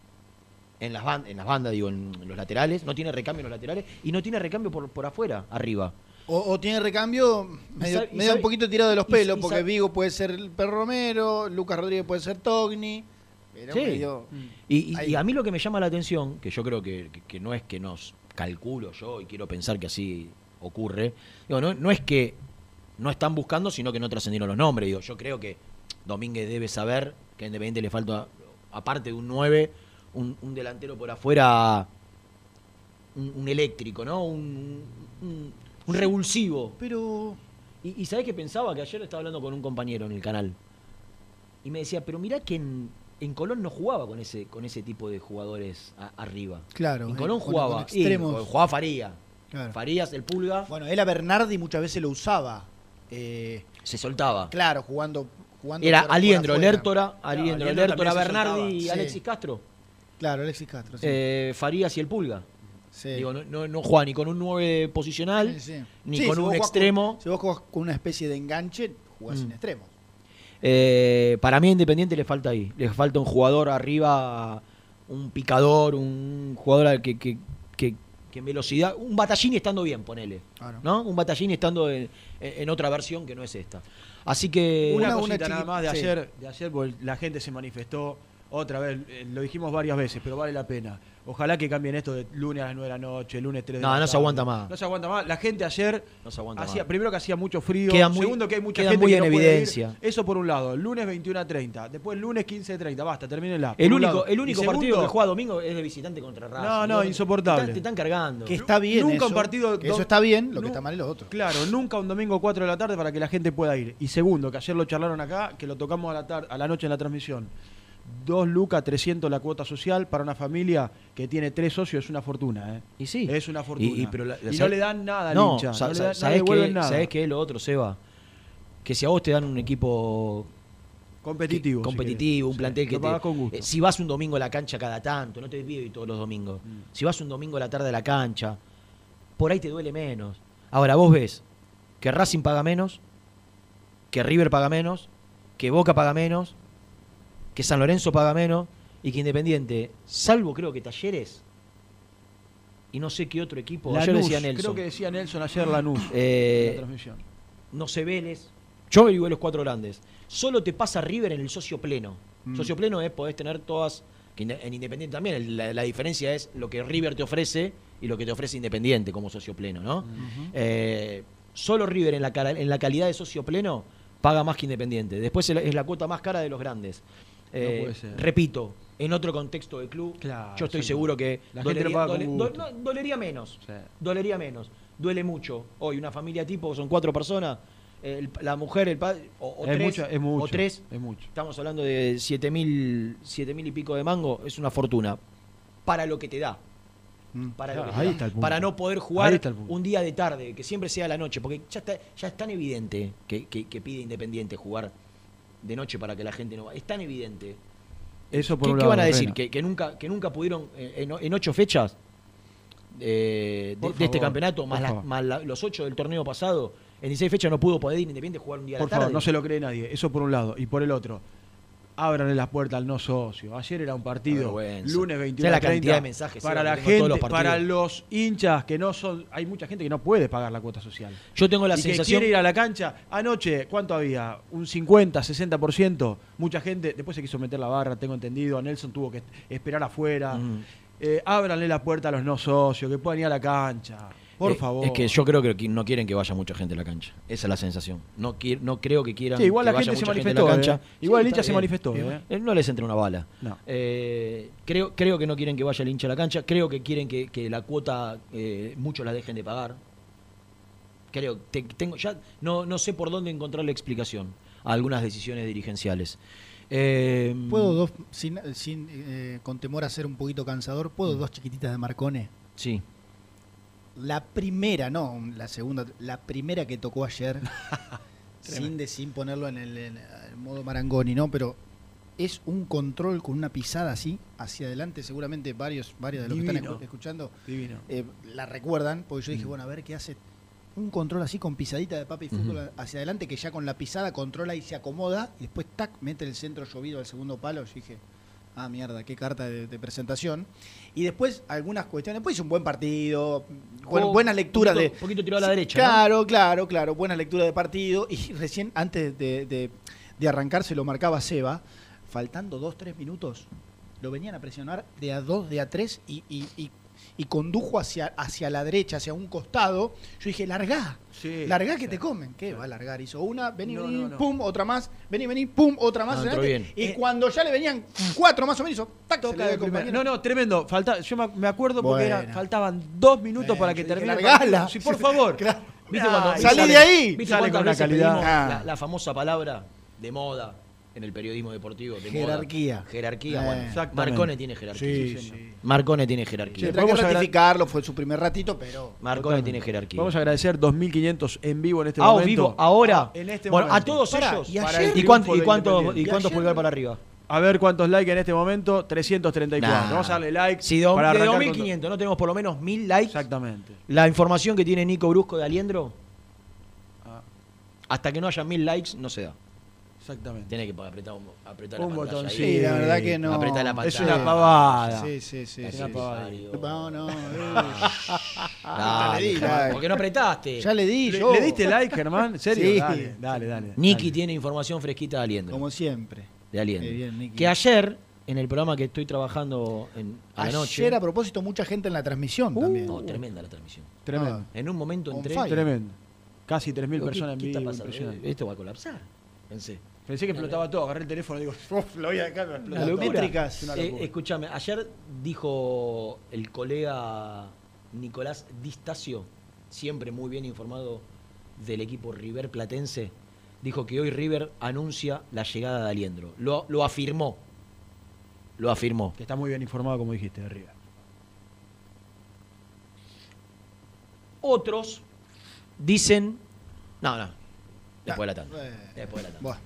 En las, ban- en las bandas, digo, en los laterales. No tiene recambio en los laterales. Y no tiene recambio por, por afuera, arriba. O, o tiene recambio medio, sabe- y medio sabe- un poquito tirado de los pelos, y porque sabe- Vigo puede ser el Perro Romero, Lucas Rodríguez puede ser Togni. Sí. medio- Y, a mí lo que me llama la atención, que yo creo que, que- que no es que nos calculo yo y quiero pensar que así ocurre, digo, no, no es que no están buscando, sino que no trascendieron los nombres. Digo, yo creo que Domínguez debe saber que a Independiente le falta, aparte de un 9, un, un delantero por afuera, un, un eléctrico, ¿no? Un, revulsivo. Pero Y, y ¿sabés qué pensaba? Que ayer estaba hablando con un compañero en el canal. Y me decía, pero mirá que en, en Colón no jugaba con ese, con ese tipo de jugadores a- arriba. Claro, En eh, Colón jugaba. con extremos. y jugaba Faría. Claro. Farías, el pulga, Bueno, él a Bernardi muchas veces lo usaba. eh, se soltaba. claro, jugando. jugando Era Aliendro. Lertora, Aliendro, Aliendro Lertora, Bernardi y Sí. Alexis Castro. Claro, Alexis Castro. Sí. Eh, Farías y el pulga. Sí. Digo, no, no, no juega ni con un 9 posicional, ni con si un extremo. con- si vos jugás con una especie de enganche, jugás Mm. sin extremos. Eh, para mí a Independiente le falta ahí. Le falta un jugador arriba, un picador, un jugador que, que, que, que en velocidad. Un batallín estando bien, ponele. Claro. ¿No? Un batallín estando en, en otra versión que no es esta. Así que. Una, Una- cosita una nada más de sí. ayer, de ayer, porque la gente se manifestó otra vez, eh, lo dijimos varias veces, pero vale la pena. Ojalá que cambien esto de lunes a las 9 de la noche, lunes 3 de No, la no se tarde. aguanta más. No se aguanta más. La gente ayer No se aguanta hacía, más. primero que hacía mucho frío, Queda muy- segundo que hay mucha queda gente muy que en no puede ir. evidencia. Eso por un lado, lunes 21 a 30, después lunes 15 a 30, basta, termínenla. El único, lado. el único segundo, partido que juega domingo es de visitante contra Racing. No, no, insoportable. Te, están- te están cargando. Que está bien. Nunca eso, un partido que eso está bien, lo que está mal es lo otro. Claro, nunca un domingo 4 de la tarde para que la gente pueda ir. Y segundo, que ayer lo charlaron acá, que lo tocamos a la, tar- a la noche en la transmisión. 2 lucas 300 la cuota social para una familia que tiene tres socios es una fortuna, ¿eh? Y sí. Es una fortuna. Y, y- pero la- Y no ¿sabes? le dan nada al no, hincha. no le, dan- no le ¿sabés devuelven qué- nada. ¿Sabés qué es lo otro, Seba? Que si a vos te dan un equipo Competitivo. que- competitivo, un plantel Sí, que te, pagás con gusto. eh, si vas un domingo a la cancha cada tanto, no te pido ir todos los domingos. Mm. Si vas un domingo a la tarde a la cancha, por ahí te duele menos. Ahora vos ves que Racing paga menos, que River paga menos, que Boca paga menos, que San Lorenzo paga menos y que Independiente, salvo creo que Talleres y no sé qué otro equipo, ayer Lanús, decía Nelson. Creo que decía Nelson ayer Lanús. Eh, en la transmisión. no sé Vélez. Yo averigué los cuatro grandes. Solo te pasa River en el socio pleno. Mm. Socio pleno es podés tener todas. que en Independiente también. La, la diferencia es lo que River te ofrece y lo que te ofrece Independiente como socio pleno, ¿no? Eh, solo River en la, en la calidad de socio pleno paga más que Independiente. Después es la cuota más cara de los grandes. Eh, puede ser. Repito, en otro contexto de club, Claro, yo estoy seguro que La gente dole- no, dolería menos. Sí. Dolería menos. Duele mucho. Hoy una familia tipo, son cuatro personas, el- la mujer, el padre, o, o es, tres, mucho, es mucho. o tres, Es mucho. estamos hablando de siete mil, siete mil y pico de mango, es una fortuna. Para lo que te da. Para, Claro, lo que te ahí da. está el punto. para no poder jugar un día de tarde, que siempre sea la noche, porque ya está, ya es tan evidente que, que- que pide Independiente jugar de noche para que la gente no va. Es tan evidente. Eso por ¿Qué, un qué lado, van a decir? ¿Que, que nunca, que nunca pudieron, eh, en, en ocho fechas eh, de, Por de este campeonato, por más, la- más la- los ocho del torneo pasado, en 16 fechas no pudo poder ir Independiente jugar un día a Por la tarde? favor, no se lo cree nadie. Eso por un lado. Y por el otro, ábranle las puertas al no socio. Ayer era un partido, lunes ¿Sabes 21 la a 30, cantidad de mensajes, para la los gente, partidos? para los hinchas que no son... Hay mucha gente que no puede pagar la cuota social. Yo tengo la y que sensación... quiere ir a la cancha. Anoche, ¿cuánto había? Un 50, 60%. Mucha gente, después se quiso meter la barra, tengo entendido. A Nelson tuvo que esperar afuera. Mm. Eh, ábranle la puerta a los no socios, que puedan ir a la cancha. Por Eh, favor. Es que yo creo que no quieren que vaya mucha gente a la cancha. Esa es la sensación. No, qui- no creo que quieran Sí, igual que la vaya gente se mucha gente a la cancha. eh. Igual el hincha se manifestó, eh. Eh, No les entre una bala. No. Eh, creo, creo que no quieren que vaya el hincha a la cancha. Creo que quieren que, que la cuota eh, muchos la dejen de pagar. Creo, te- tengo, ya no, no sé por dónde encontrar la explicación a algunas decisiones dirigenciales. Eh, ¿Puedo dos, sin, sin, eh, con temor a ser un poquito cansador, ¿puedo Mm. dos chiquititas de Marcone? Sí. La primera, no, la segunda, la primera que tocó ayer, <laughs> sin, de, sin ponerlo en el, en el modo Marangoni, ¿no? Pero es un control con una pisada así, hacia adelante. Seguramente varios, varios de los que están Divino. escu- escuchando Divino. eh, la recuerdan, porque yo dije, Mm. bueno, a ver qué hace. Un control así con pisadita de papa y fútbol hacia adelante, que ya con la pisada controla y se acomoda, y después, tac, mete el centro llovido al segundo palo. Yo dije, ah, mierda, qué carta de, de presentación. Y después, algunas cuestiones. Después hizo un buen partido, buen- Jugó buena lectura poquito- de. poquito tirado a la derecha, ¿no? Claro, claro, claro. Buena lectura de partido. Y <laughs> recién, antes de, de- de arrancar, se lo marcaba Seba. Faltando dos, tres minutos, lo venían a presionar de a dos, de a tres y, y- y- y condujo hacia, hacia la derecha, hacia un costado. Yo dije, largá, Sí, largá que sí. te comen. ¿Qué va a largar? Hizo una, vení, No, vení, no, no. pum, otra más, vení, vení, pum, otra más. Bien. Y cuando ya le venían cuatro más o menos, hizo, tac, Toca de compañero. No, no, tremendo. Falta, yo me, acuerdo porque era- faltaban dos minutos Bueno, para que termine. largala. Sí, por <laughs> favor. Claro. ¿Viste cuando- salí sale- de ahí. ¿Viste Sale cuántas con una veces calidad. Ah. la, la famosa palabra de moda en el periodismo deportivo? De moda? Jerarquía. Jerarquía, Eh. bueno. Marcone tiene jerarquía. Sí, sí. Marcone tiene jerarquía. Vamos a ratificarlo, fue su primer ratito, pero. Marcone Totalmente. tiene jerarquía. Vamos a agradecer 2.500 en vivo en este Ah, momento. vivo, ahora. En este bueno, a todos ellos. y ayer- el ¿Y, cuánto, y, de cuánto, Independiente. ¿Y Y cuántos pulgar para arriba? A ver cuántos likes en este momento. 334. Nah. Vamos a darle like. Si do- para de arrancar con 2.500 no tenemos por lo menos 1.000 likes. Exactamente. La información que tiene Nico Brusco de Aliendro, Ah, hasta que no haya 1.000 likes, no se da. Exactamente. Tiene que apretar, un, apretar Un la pantalla botoncito. ahí. Sí, la verdad que no. Apretá la Es pantalla. una pavada. Sí, sí, sí. Es sí. una pavada. No, no. eh. Dale, le di Germán, like. ¿Por qué no apretaste? Ya le di ¿Le, yo. le diste like, Germán? ¿En serio? Sí. Dale, dale, dale. Niki Dale. tiene información fresquita de Aliendro. Como siempre. de Aliendro. Bien, que ayer, en el programa que estoy trabajando en, a la noche. Ayer, a propósito, mucha gente en la transmisión también. No, tremenda la transmisión. Tremendo. En un momento entré. Tremendo. Casi 3.000 digo, ¿qué- personas en qué está vivo. Esto va a colapsar. Pensé. Pensé que explotaba todo. Agarré el teléfono y digo, <laughs> "Uf, lo voy a dejar. va a explotar Una todo". locura. Métricas. Es una Eh, escúchame, ayer dijo el colega Nicolás Distacio, siempre muy bien informado del equipo River Platense, dijo que hoy River anuncia la llegada de Aliendro. Lo, lo afirmó. Lo afirmó. Que está muy bien informado, como dijiste, de River. Otros dicen. No, no. Después de la tanda. Después de la tanda.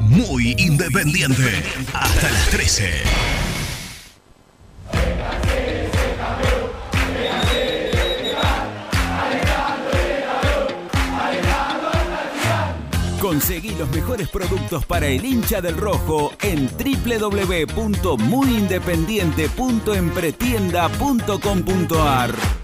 Muy independiente. Hasta las 13. Conseguí los mejores productos para el hincha del rojo en www.muyindependiente.empretienda.com.ar.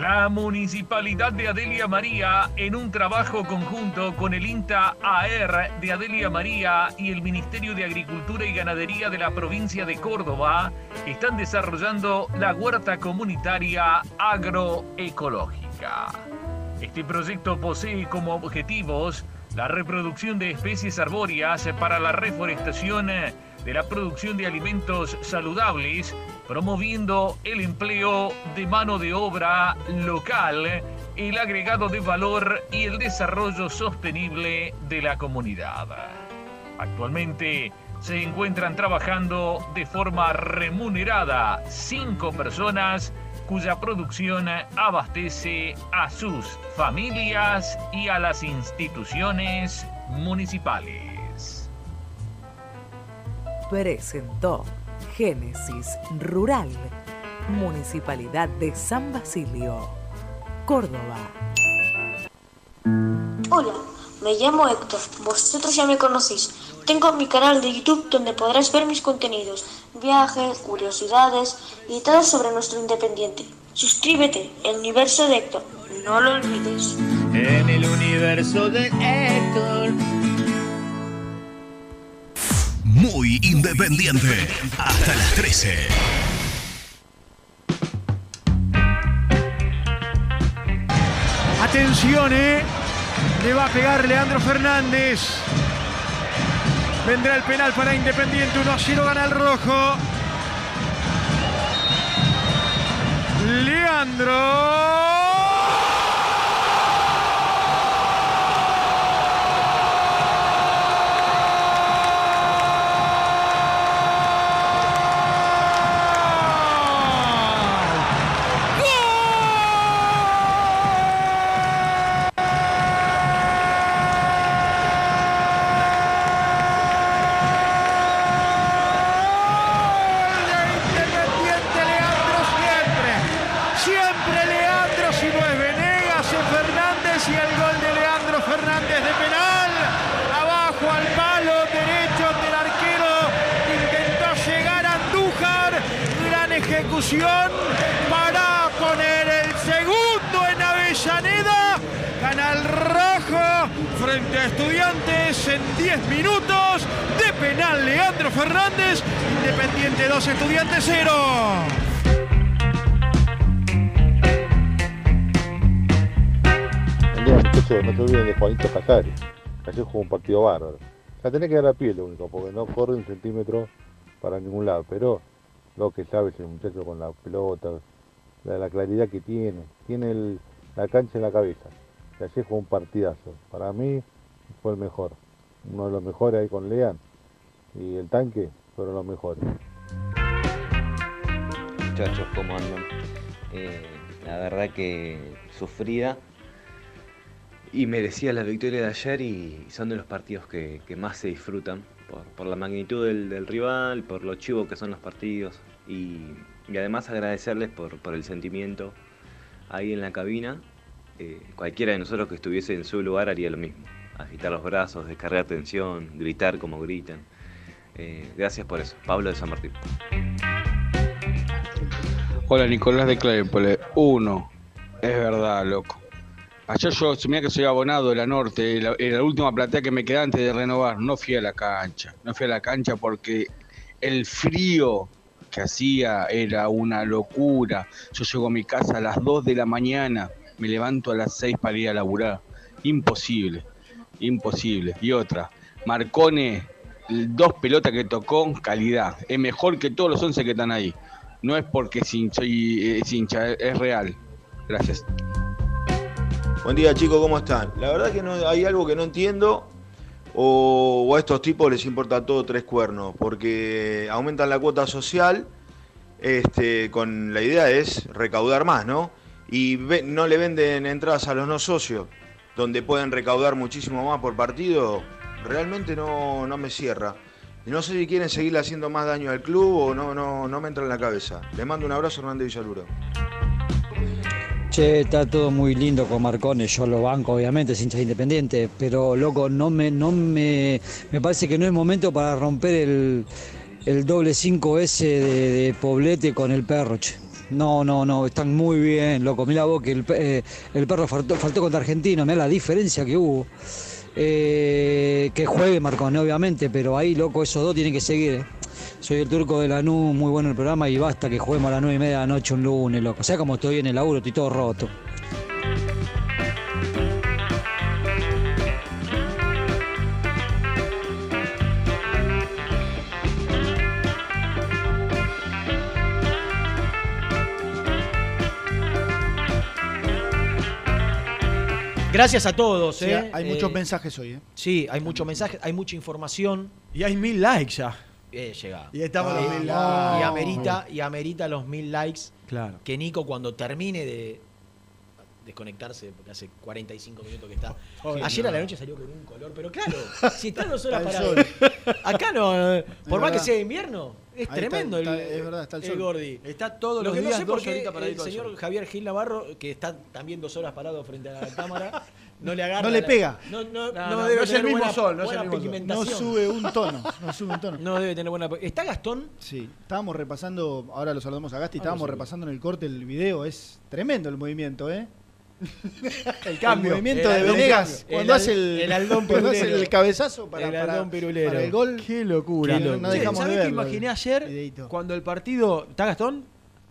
La Municipalidad de Adelia María, en un trabajo conjunto con el INTA AR de Adelia María y el Ministerio de Agricultura y Ganadería de la provincia de Córdoba, están desarrollando la huerta comunitaria agroecológica. Este proyecto posee como objetivos la reproducción de especies arbóreas para la reforestación de la producción de alimentos saludables, promoviendo el empleo de mano de obra local, el agregado de valor y el desarrollo sostenible de la comunidad. Actualmente se encuentran trabajando de forma remunerada cinco personas cuya producción abastece a sus familias y a las instituciones municipales. Presentó Génesis Rural, Municipalidad de San Basilio, Córdoba. Hola, me llamo Héctor, vosotros ya me conocéis. Tengo mi canal de YouTube donde podrás ver mis contenidos, viajes, curiosidades y todo sobre nuestro independiente. Suscríbete, el universo de Héctor, no lo olvides. En el universo de Héctor. Muy independiente. Hasta las 13. Atención, ¿eh? Le va a pegar Leandro Fernández. Vendrá el penal para Independiente. 1 a 0 gana el rojo. Leandro. Independiente Leandro siempre. Siempre Leandro, si no es Venegas, es Fernández y el gol de Leandro Fernández de penal. Abajo al palo derecho del arquero. Intentó llegar a Andújar. Gran para poner el segundo en Avellaneda. Gana el rojo frente a estudiantes en 10 minutos. De penal Leandro Fernández. Independiente 2, estudiantes 0. Buen día, muchachos. No se olviden de Juanito Casares. Ayer jugó un partido bárbaro. La tenés que dar a pie lo único, porque no corre un centímetro para ningún lado. Pero lo que sabe ese muchacho con la pelota, la, la claridad que tiene, tiene la cancha en la cabeza. Y ayer jugó un partidazo. Para mí fue el mejor. Uno de los mejores ahí con Lean. Y el tanque fueron los mejores. muchachos, ¿cómo andan? Eh, la verdad que sufrida y merecía la victoria de ayer y son de los partidos que más se disfrutan por, la magnitud del, rival, por lo chivo que son los partidos y, además agradecerles por, por el sentimiento ahí en la cabina. Eh, cualquiera de nosotros que estuviese en su lugar haría lo mismo, agitar los brazos, descargar tensión, gritar como gritan. Eh, gracias por eso, Pablo de San Martín. Hola Nicolás de Claypole. Uno, es verdad, loco. Ayer yo, mira que soy abonado de la Norte, la, la última platea que me queda antes de renovar, no fui a la cancha. No fui a la cancha porque el frío que hacía era una locura. Yo llego a mi casa a las 2 de la mañana, me levanto a las 6 para ir a laburar. Imposible, imposible. Y otra, Marcone, dos pelotas que tocó, calidad. Es mejor que todos los 11 que están ahí. No es porque es hincha, es es real. Gracias. Buen día chicos, ¿cómo están? La verdad que no hay algo que no entiendo o, a estos tipos les importa todo tres cuernos, porque aumentan la cuota social, este, con la idea es recaudar más, ¿no? Y no le venden entradas a los no socios, donde pueden recaudar muchísimo más por partido, realmente no, no me cierra. No sé si quieren seguirle haciendo más daño al club o no, no, no me entra en la cabeza. Les mando un abrazo, Hernández Villaluro. Che, está todo muy lindo con Marcone, yo lo banco obviamente, es hincha de independiente, pero loco, no me, no me, me parece que no es momento para romper el, el doble 5S de, Poblete con el perro, che. No, no, no, están muy bien, loco. Mira vos que el, eh, perro faltó, contra Argentino, mira la diferencia que hubo. Eh, que juegue Marconi, obviamente, pero ahí, loco, esos dos tienen que seguir. eh. Soy el turco de la NU, muy bueno el programa y basta que juguemos a las nueve y media de la noche un lunes, loco. O sea, como estoy en el laburo, estoy todo roto. Gracias a todos, Sí, ¿eh? hay Eh, muchos mensajes hoy, ¿eh? Sí, hay muchos mensajes, hay mucha información. Y hay mil likes ya. Eh. Y estamos Eh, los mil y likes. amerita, y amerita los mil likes. Claro. Que Nico cuando termine de desconectarse, porque hace 45 minutos que está. <laughs> Ay, Ayer no. a la noche salió con un color, pero claro, <laughs> si está dos horas el parado. Acá no, eh, por más que sea invierno, es Ahí está, tremendo está- el, es verdad, está el sol. Gordi. Está todos Lo los que días no sé por qué el el señor. Javier Gil Navarro, que está también dos horas parado frente a la cámara, <laughs> no le agarra. No le la- pega. No, no, No, no no, debe no es el mismo buena- sol, no es buena el mismo sol. No sube un tono, no sube un tono. No debe tener buena. ¿Está Gastón? Sí, estábamos repasando, ahora lo saludamos a Gasti, Ah, estábamos no sé. repasando en el corte el video, es tremendo el movimiento, ¿eh? <laughs> El cambio. movimiento El de Aldón- Venegas, cuando hace el, el Aldón cuando hace el cabezazo para, El Aldón pirulero. para el gol. Qué locura. Qué No locura. dejamos de ¿Sabés qué verlo, imaginé ayer? Cuando el partido. ¿Está Gastón?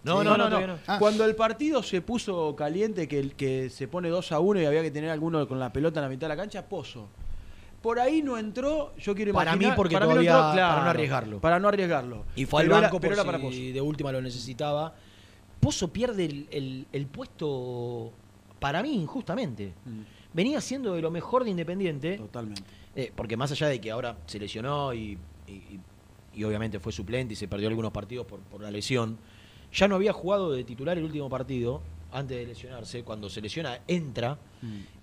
No, no, no, no. Ah. Cuando el partido se puso caliente, que, se pone 2 a 1 y había que tener alguno con la pelota en la mitad de la cancha, Pozo. Por ahí no entró, yo quiero Para imaginar. mí porque no todavía- entró, para no arriesgarlo. Para no arriesgarlo. Y fue Pero al banco pero por era para Pozo. de última lo necesitaba. Pozo pierde el, el- el puesto para mí injustamente. Venía siendo de lo mejor de Independiente. Totalmente. Eh, porque más allá de que ahora se lesionó y, y- y- y obviamente fue suplente y se perdió algunos partidos por, por la lesión, ya no había jugado de titular el último partido antes de lesionarse. Cuando se lesiona, entra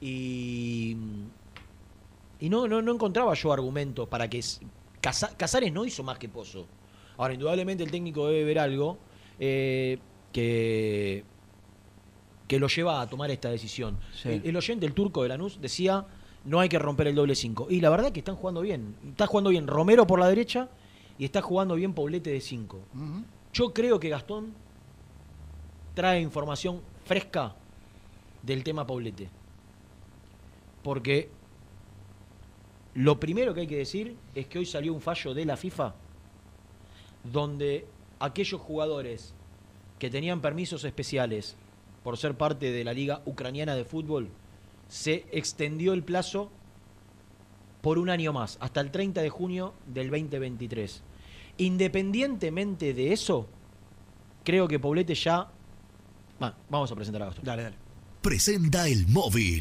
y, y no, no, no encontraba yo argumentos para que Casares no hizo más que Pozo. Ahora, indudablemente el técnico debe ver algo eh, que, que lo lleva a tomar esta decisión. Sí. El, el oyente, el turco de Lanús, decía no hay que romper el doble 5. Y la verdad que están jugando bien. Está jugando bien Romero por la derecha y está jugando bien Paulete de 5. Ujú. Yo creo que Gastón trae información fresca del tema Paulete. Porque lo primero que hay que decir es que hoy salió un fallo de la FIFA donde aquellos jugadores que tenían permisos especiales por ser parte de la Liga Ucraniana de Fútbol, se extendió el plazo por un año más, hasta el 30 de junio del 2023. Independientemente de eso, creo que Poblete ya... Va, vamos a presentar a Gastón. Dale, dale. Presenta el móvil.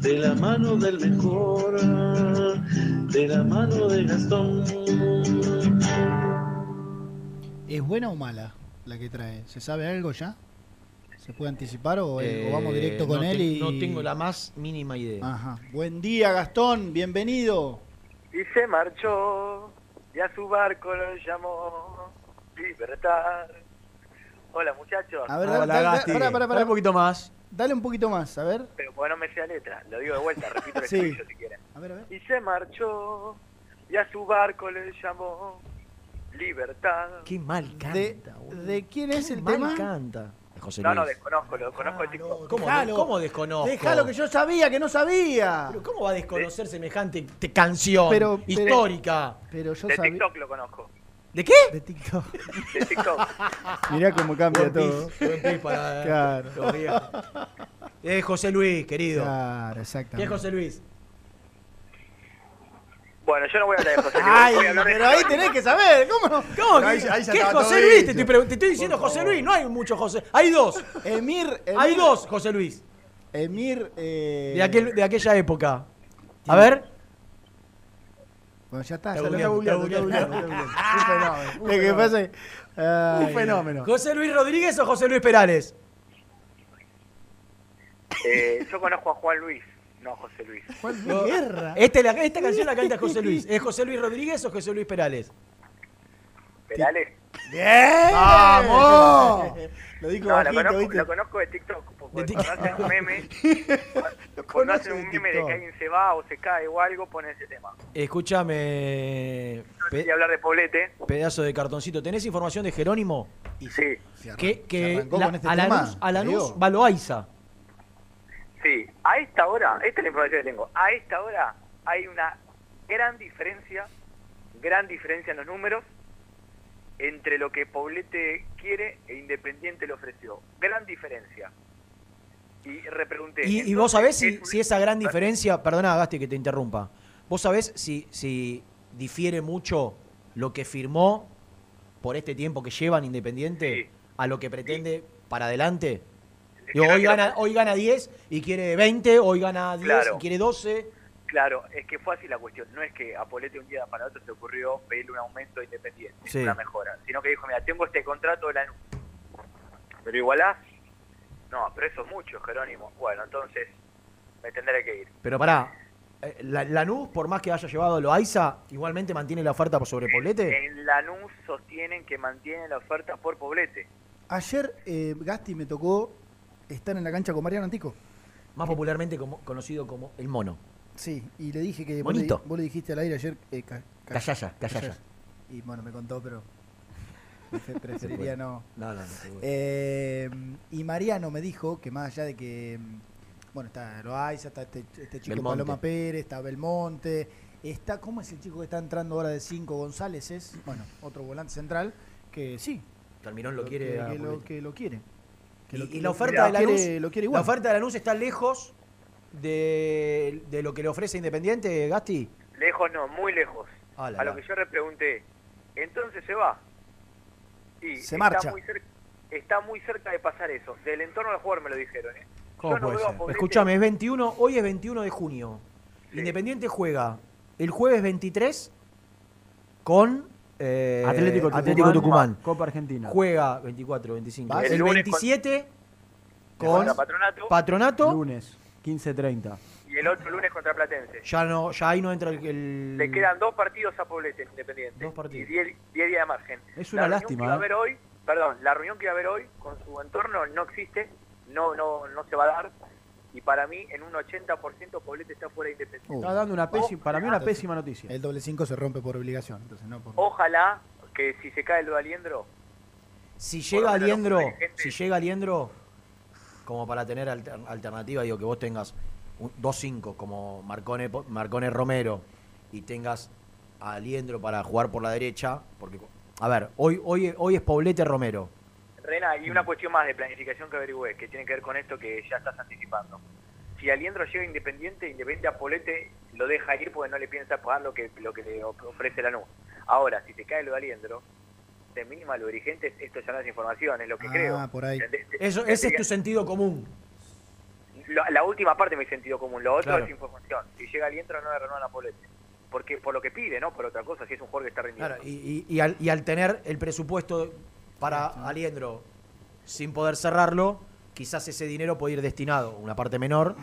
de la mano del mejor, de la mano de Gastón. ¿Es buena o mala la que trae? ¿Se sabe algo ya? ¿Se puede anticipar o, o Eh, vamos directo con no él? te- y... No tengo la más mínima idea. Ajá. Buen día, Gastón, bienvenido. Y se marchó, y a su barco lo llamó Libertad. Hola muchachos. A ver, Hola, Gasti. pará, pará, pará. Un poquito más. Dale un poquito más, a ver. Pero bueno, no me sea letra, lo digo de vuelta, repito el <laughs> Sí. estribillo si quieren. A ver, a ver. Y se marchó, y a su barco le llamó Libertad. Qué mal canta. ¿De, de quién es Qué el mal tema? canta. No, no, desconozco, lo desconozco de TikTok. ¿Cómo, Dejalo. ¿Cómo desconozco? Déjalo que yo sabía, que no sabía. Pero ¿Cómo va a desconocer semejante te- canción Pero- histórica? Pero yo De sabía. TikTok lo conozco. ¿De qué? De TikTok. <laughs> De TikTok. Mirá cómo cambia Buen todo. pis, buen pis para <laughs> Claro. los viejos. Es José Luis, querido. Claro, ¿Qué es exactamente. José Luis? Bueno, yo no voy a hablar de José Luis. Ay, de pero ahí tenés que saber, ¿cómo? ¿Cómo? Ahí- que- ahí ¿Qué es José Luis? Te estoy, pregun- te estoy diciendo José. Luis, no hay mucho José. Hay dos. Emir, Emir Hay dos José Luis. Emir, eh... De, aquel, de aquella época. A ver. Bueno, ya está, Está ya lo está googleando. Un fenómeno. <laughs> Lo que pasa es... Un fenómeno. ¿José Luis Rodríguez o José Luis Perales? Eh, yo conozco a Juan Luis, no a José Luis. No, Este, la- esta canción la canta José Luis. <laughs> ¿Es José Luis Rodríguez o José Luis Perales? Perales. ¡Bien! ¡Vamos! <laughs> Lo dijo no, bajito, lo, conozco, ¿viste? lo conozco de TikTok. Porque cuando hacen un meme, <laughs> cuando hacen un de meme de que alguien se va o se cae o algo, ponen ese tema. Escúchame, pe- Y hablar de Poblete. pedazo de cartoncito. ¿Tenés información de Jerónimo? Sí. Que, que la- este a tema, Lanús, a Lanús Diego. va Loaiza. Sí, a esta hora, esta es la información que tengo, a esta hora hay una gran diferencia, gran diferencia en los números entre lo que Poblete quiere e Independiente le ofreció. Gran diferencia. Y repregunté. Y, vos sabés si, es un- si esa gran diferencia, perdona Gasti que te interrumpa, vos sabés si, si difiere mucho lo que firmó por este tiempo que llevan Independiente a lo que pretende para adelante. Digo, hoy, gana, hoy gana 10 y quiere 20, hoy gana 10 Claro. y quiere 12. Claro, es que fue así la cuestión. No es que a Polete un día para otro se ocurrió pedirle un aumento Independiente, Sí. una mejora, sino que dijo, mira, tengo este contrato de la Pero igualás, no, pero eso es mucho, Jerónimo. Bueno, entonces me tendré que ir. Pero pará, eh, la- Lanús, por más que haya llevado Loaiza, igualmente mantiene la oferta por sobre Poblete. En Lanús sostienen que mantienen la oferta por Poblete. Ayer eh, Gasti me tocó estar en la cancha con Mariano Antico. Más popularmente como, conocido como el mono. Sí, y le dije que vos le, Bonito. vos le dijiste al aire ayer... Eh, ca- ca- Callaya, callaya. Y bueno, me contó, pero preferiría no. No. Eh, y Mariano me dijo que más allá de que, mm, bueno, está Loaiza, está este, este chico Belmonte. Paloma Pérez, está Belmonte, está, ¿cómo es el chico que está entrando ahora de 5? González es, bueno, otro volante central, que sí. Terminón lo quiere Que, lo, Poblete. que lo quiere. Que Y, lo- y la oferta de Lanús, quiere- lo quiere la oferta de Lanús está lejos de, de lo que le ofrece Independiente, Gasti. Lejos no, muy lejos. Ah, la, a lo la. que yo le pregunté, entonces se va. Y Se está marcha. Muy cerca, está muy cerca de pasar eso. Del entorno del jugador me lo dijeron. ¿eh? ¿Cómo no puede ser? Escúchame, es 21, hoy es 21 de junio. Independiente juega el jueves 23 con eh, Atlético Tucumán, Atlético Tucumán. Copa Argentina. Juega 24, 25. Va, El, el lunes 27 con, Contra Patronato. Patronato. Lunes, 15.30. Y el otro lunes contra Platense. Ya no, ya ahí no entra el. el- Le quedan dos partidos a Poblete en Independiente. Dos partidos. Y 10 10 días de margen. Es una La reunión lástima, que iba a ¿eh? haber hoy, perdón, la reunión que iba a haber hoy con su entorno no existe, no no no se va a dar. Y para mí, en un 80% Poblete está fuera de Independiente. Está dando una pésima, para mí una Entonces, pésima noticia. El doble 5 se rompe por obligación, entonces no por... Ojalá que si se cae el de Aliendro, Si llega Aliendro, si llega Aliendro, como para tener alter- alternativa, digo que vos tengas 2-5 como Marcone, Marcone Romero y tengas a Aliendro para jugar por la derecha, porque, a ver, hoy, hoy, hoy es Poblete Romero. Rena, y una cuestión más de planificación que averigüé, que tiene que ver con esto que ya estás anticipando. Si Aliendro llega Independiente, Independiente a Polete lo deja ir porque no le piensa pagar lo que, lo que le of- ofrece la NU. Ahora, si se cae lo de Aliendro, de mínima los dirigentes, esto ya no es información, es lo que Ah, creo. por ahí. Eso, ese es tu sentido común. La, la última parte de mi sentido común, lo otro Claro. es información. Si llega Aliendro no le renuevan a Polete. Porque, por lo que pide, ¿no? Por otra cosa, si es un jugador que está rindiendo. Claro, y, y- y al, y al tener el presupuesto para Aliendro sin poder cerrarlo, quizás ese dinero puede ir destinado, una parte menor,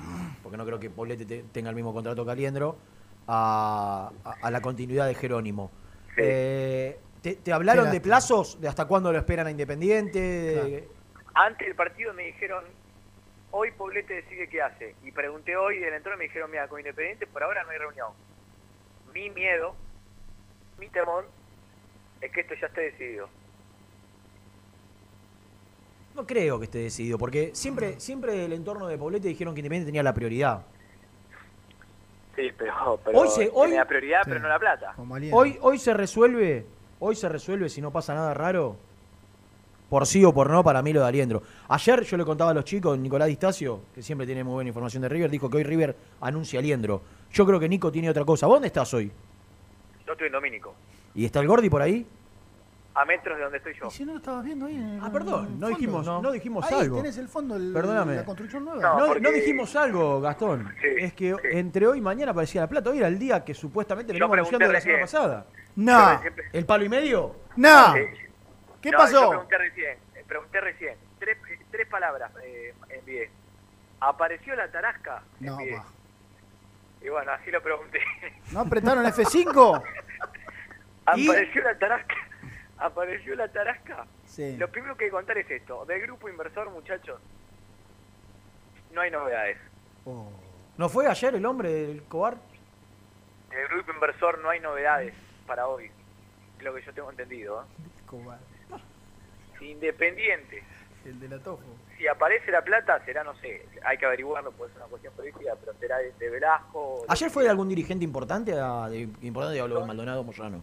porque no creo que Poblete te- tenga el mismo contrato que Aliendro, a, a- a la continuidad de Jerónimo. Eh, ¿te, te hablaron de plazos? ¿De hasta cuándo lo esperan a Independiente? De- Antes del partido me dijeron, hoy Poblete decide qué hace. Y pregunté hoy del entorno y me dijeron, mira, con Independiente por ahora no hay reunión. Mi miedo, mi temor, es que esto ya esté decidido. No creo que esté decidido, porque siempre, siempre del entorno de Poblete dijeron que Independiente tenía la prioridad. Sí, pero, pero Hoy se- tiene hoy- la prioridad, Sí. pero no la plata. Hoy, hoy se resuelve, hoy se resuelve si no pasa nada raro, por sí o por no, para mí lo de Aliendro. Ayer yo le contaba a los chicos, Nicolás Distacio, que siempre tiene muy buena información de River, dijo que hoy River anuncia Aliendro. Yo creo que Nico tiene otra cosa. ¿Vos ¿Dónde estás hoy? Yo estoy en Domínico, ¿Y está el Gordi por ahí? a metros de donde estoy yo. ¿Y si no lo estabas viendo ahí? en Ah, perdón, no fondo? dijimos, no, dijimos Ahí algo. tenés el fondo, el- Perdóname. la construcción nueva. No, porque- no dijimos algo, Gastón. es que entre hoy y mañana aparecía la plata. Hoy era el día que supuestamente veníamos anunciando de la semana pasada. No. ¿El palo y medio? No. Sí. ¿Qué No, pasó? Yo pregunté recién, eh, pregunté recién. Tres, eh, tres palabras eh, envié. ¿Apareció la tarasca? No, Envié. Y bueno, así lo pregunté. <laughs> ¿No apretaron F5? <laughs> ¿Apareció la tarasca? <laughs> ¿Apareció la tarasca? Sí. Lo primero que hay que contar es esto. Del grupo inversor, muchachos, no hay novedades. ¿No fue ayer el hombre del Cobar? Del grupo inversor no hay novedades para hoy. Es lo que yo tengo entendido. ¿eh? Independiente. El de la Tofo. Si aparece la plata, será, no sé, hay que averiguarlo, puede ser una cuestión política, pero será de, de Velasco. de- ¿Ayer fue de algún dirigente importante? a- de, importante habló de Maldonado Moyano.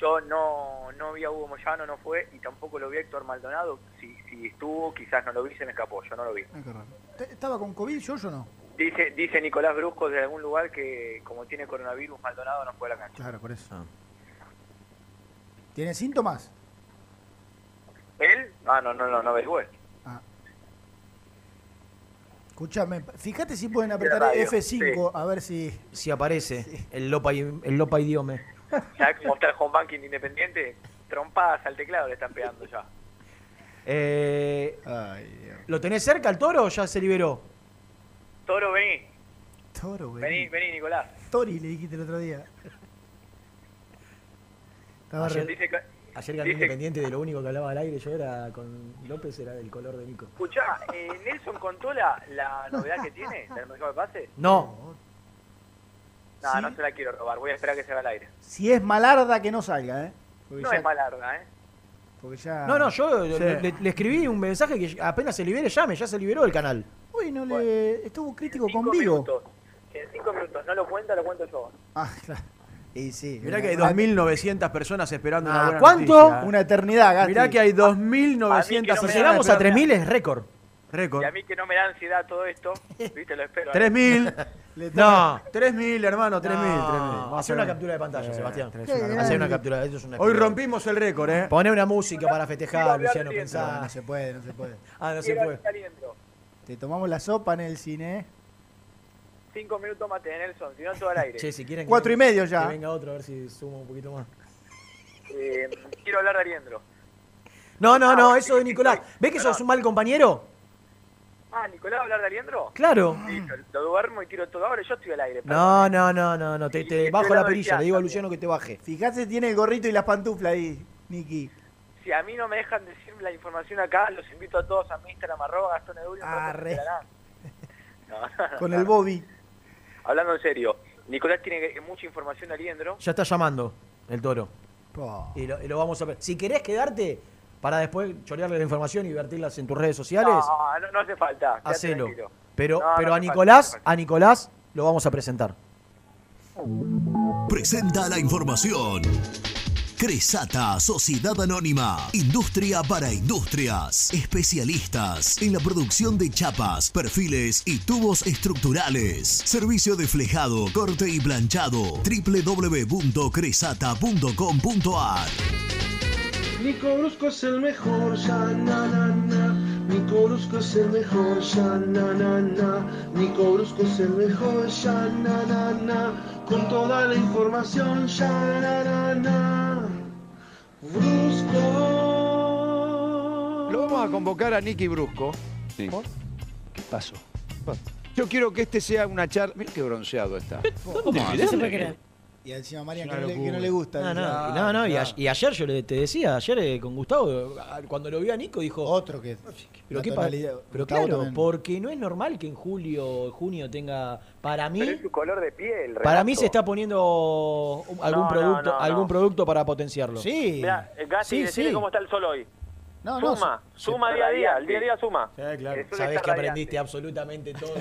Yo no, no vi a Hugo Moyano, no fue, y tampoco lo vi a Héctor Maldonado. Si, si estuvo, quizás no lo vi, se me escapó, yo no lo vi. Ah, qué raro. ¿Te- ¿Estaba con COVID yo o no? Dice, dice Nicolás Brusco de algún lugar que como tiene coronavirus, Maldonado no fue a la cancha. Claro, por eso. Ah. ¿Tiene síntomas? ¿Él? Ah, no, no, no, no averigüé. Escúchame, fíjate si pueden apretar radio, F5 a ver si. Si aparece el Lopa, el Lopa Idiome. ¿Sabes cómo está el home banking de independiente? Trompadas al teclado le están pegando ya. Eh, ¿Lo tenés cerca el toro o ya se liberó? Toro, vení. Toro, güey. Vení, vení, Nicolás. Tori le dijiste el otro día. Estaba Ayer, re- Dice que- ayer gané dice- Independiente de lo único que hablaba al aire yo era con López era del color de Nico. Escuchá, eh, ¿Nelson contó la, la novedad que tiene del mercado de pase? No, No, Sí. no se la quiero robar, voy a esperar que se haga al aire. Si es malarda, que no salga, ¿eh? Porque No ya- es malarda, ¿eh? Porque ya. no, no, yo Sí. le, escribí un mensaje que apenas se libere llame, ya se liberó el canal. Uy, no le. Estuvo crítico Cinco con Vigo. minutos. En cinco minutos, no lo cuenta, lo cuento yo. Ah, claro. Y sí. Mirá que hay una- 2.900 personas esperando una Ah, buena ¿cuánto? noticia. Una eternidad, Gasti. Mirá que hay A mí que 2.900 no me Si personas llegamos a esperando. 3.000 es récord. Récord. Y a mí que no me da ansiedad todo esto, viste, lo espero. ¿eh? <laughs> 3.000. Le No. 3.000, hermano, 3.000. 3.000. No, a una captura de pantalla, Eh, Sebastián. Qué una una captura, eso es una Hoy rompimos el récord, ¿eh? Poné una música para festejar, Luciano, de No, pensá. no se puede, no se puede. Ah, no se puede. Te tomamos la sopa en el cine, ¿eh? Cinco minutos más de Nelson, si no todo al aire. Che, si quieren que Cuatro y medio ya. Que venga otro a ver si suma un poquito más. Eh, quiero hablar de Ariendro. No, no, Ah, no, bueno, eso de sí, Nicolás. sí, ¿Ves que perdón. sos un mal compañero? Ah, Nicolás, ¿va a hablar de Ariendro? Claro. Listo, lo duermo y tiro todo. Ahora yo estoy al aire. No, no, no, no, no. Te, bajo la perilla, le digo a Luciano que te baje. Fíjate, tiene el gorrito y las pantuflas ahí, Niki. Si a mí no me dejan decir la información acá, los invito a todos a mi Instagram, arroba Gastón Edulio, <laughs> no. No, Con no. el Bobby. Hablando en serio, Nicolás tiene mucha información de Aliendro. Ya está llamando el toro. Y lo, y lo vamos a ver. Si querés quedarte para después chorearle la información y vertirlas en tus redes sociales, No, no, no hace falta. hacelo. tranquilo. Pero, No, no pero a Nicolás, falta. a Nicolás lo vamos a presentar. Presenta la información. Cresata, Sociedad Anónima, Industria para Industrias, especialistas en la producción de chapas, perfiles y tubos estructurales. Servicio de flejado, corte y planchado. www.cresata.com.ar Nico Brusco es el mejor. Nico Brusco es el mejor, ya na na na. Nico Brusco es el mejor, ya na na na. Con toda la información, ya na na na. Brusco. Lo vamos a convocar a Nicky Brusco. ¿Por? ¿Qué pasó? Yo quiero que este sea una charla. Mira qué bronceado está. ¿Dónde? ¿De dónde? Y encima Marian, que no, le, que no le gusta. No, no, y no, no, y, a- y ayer yo le, te decía, ayer eh, con Gustavo, cuando lo vio a Nico dijo... Otro que. Pero, qué pero claro, también. porque no es normal que en julio o junio tenga... Para Pero mí, es su color de piel, para mí se está poniendo algún No, no, producto no, no. algún producto para potenciarlo. Sí. Mirá, Gasti, Sí, sí. cómo está el sol hoy. No, no, suma, se- suma día a día, el día a día suma. Sí, claro. Sabés que radiante. aprendiste absolutamente todo.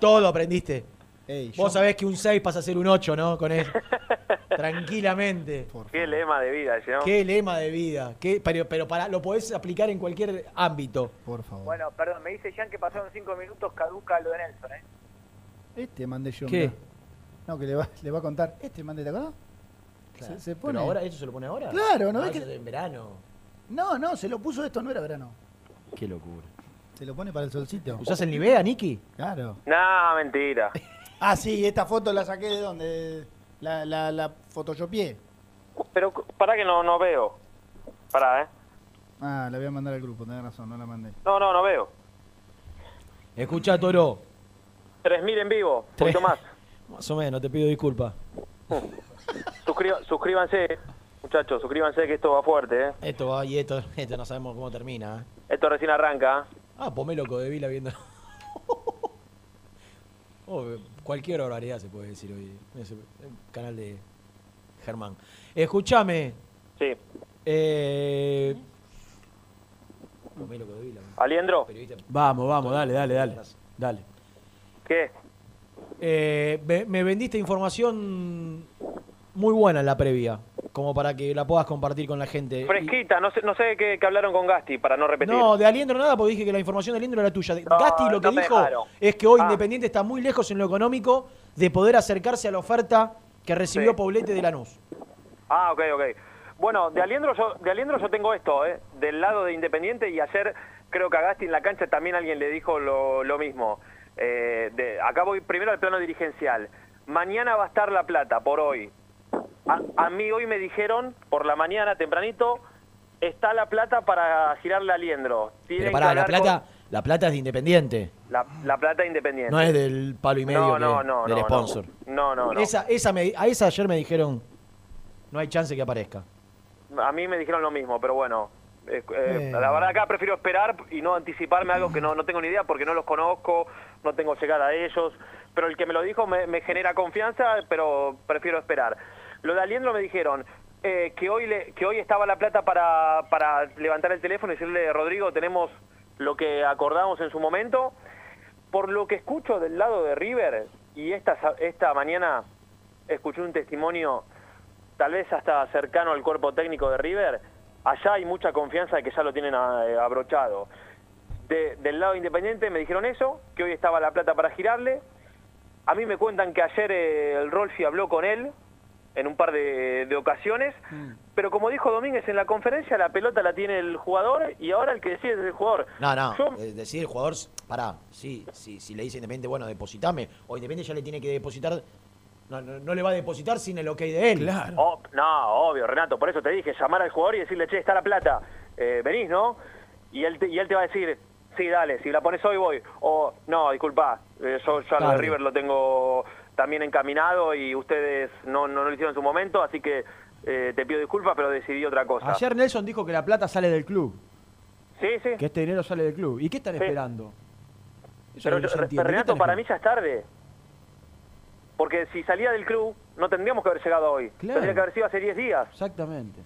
todo aprendiste. Ey, Vos yo- sabés que un 6 pasa a ser un 8, ¿no? Con él. <laughs> Tranquilamente. Qué lema de vida ese, ¿no? Qué lema de vida. Qué, pero pero para, lo podés aplicar en cualquier ámbito. Por favor. Bueno, perdón, me dice Jean que pasaron cinco minutos, caduca lo de Nelson, ¿eh? Este mandé yo. ¿Qué? No, que le va, le va a contar. Este mandé, ¿te acordás? Se, se pone. Pero ahora, ¿eso se lo pone ahora? Claro, ¿no Ah, ves que- En verano. No, no, se lo puso esto, no era verano. Qué locura. Se lo pone para el solcito. ¿Usás el Nivea, Niki? Claro. No, mentira. <laughs> Ah, sí, esta foto la saqué de dónde? La, la, la photoshopeé. Pero para que no, no veo. Pará, ¿eh? Ah, la voy a mandar al grupo, tenés razón, no la mandé. No, no, no veo. Escucha, Toro. 3.000 en vivo, Tres. mucho más. <laughs> Más o menos, te pido disculpas. <laughs> Suscriba- suscríbanse, muchachos, suscríbanse que esto va fuerte, ¿eh? Esto va y esto, esto no sabemos cómo termina. ¿eh? Esto recién arranca. ¿eh? Ah, pomé loco de Vila viendo. <laughs> Oh, cualquier barbaridad se puede decir hoy. canal de Germán. Escúchame. Sí. Eh. Aliendro, Vamos, vamos, dale, dale, dale. Dale. ¿qué? Eh, me, me vendiste información muy buena en la previa, como para que la puedas compartir con la gente. Y- Fresquita, no sé, no sé qué, qué hablaron con Gasti, para no repetir. No, de Aliendro nada, porque dije que la información de Aliendro era tuya. No, Gasti lo que no dijo es que hoy Ah. Independiente está muy lejos en lo económico de poder acercarse a la oferta que recibió Sí. Poblete de Lanús. Ah, ok, ok. Bueno, de Aliendro yo, de Aliendro yo tengo esto, ¿eh? Del lado de Independiente y ayer creo que a Gasti en la cancha también alguien le dijo lo, lo mismo. Eh, de, acá voy primero al plano dirigencial. Mañana va a estar La Plata, por hoy. A, a mí hoy me dijeron, por la mañana tempranito, está La Plata para girarle a Aliendro. Tienen Pero pará, que la plata, la plata es de Independiente, La, la Plata Independiente. no es del palo y medio No, que- no, no, del no, sponsor. No, no, no. Esa, esa me- a esa ayer me dijeron, no hay chance que aparezca. A mí me dijeron lo mismo, pero bueno. eh, eh, Eh. La verdad acá prefiero esperar y no anticiparme algo que no, no tengo ni idea porque no los conozco, no tengo llegada a ellos. Pero el que me lo dijo me, me genera confianza, pero prefiero esperar. Lo de Aliendro me dijeron eh, que hoy le, que hoy estaba la plata para, para levantar el teléfono y decirle, Rodrigo, tenemos lo que acordamos en su momento. Por lo que escucho del lado de River, y esta, esta mañana escuché un testimonio tal vez hasta cercano al cuerpo técnico de River, allá hay mucha confianza de que ya lo tienen eh, abrochado. De- del lado independiente me dijeron eso, que hoy estaba la plata para girarle. A mí me cuentan que ayer eh, el Rolfi habló con él en un par de, de ocasiones, pero como dijo Domínguez en la conferencia, la pelota la tiene el jugador y ahora el que decide es el jugador. No, no, Yo- es decir, el jugador, pará, sí, sí, si le dice Independiente, bueno, depositame, o Independiente ya le tiene que depositar, no, no, no le va a depositar sin el ok de él. Claro. Oh, no, obvio, Renato, por eso te dije, llamar al jugador y decirle, che, está la plata, eh, venís, ¿no? Y él, te, y él te va a decir, sí, dale, si la pones hoy voy. O, no, disculpa, eh, yo ya lo de Tarde. River lo tengo también encaminado y ustedes no, no lo hicieron en su momento, así que eh, te pido disculpas, pero decidí otra cosa. Ayer Nelson dijo que la plata sale del club, Sí, sí. que este dinero sale del club. ¿Y qué están Sí. esperando? Eso Pero, no. ¿Qué Renato, para mí ya es tarde. Porque si salía del club, no tendríamos que haber llegado hoy. Claro. Tendría que haber sido hace 10 días. Exactamente.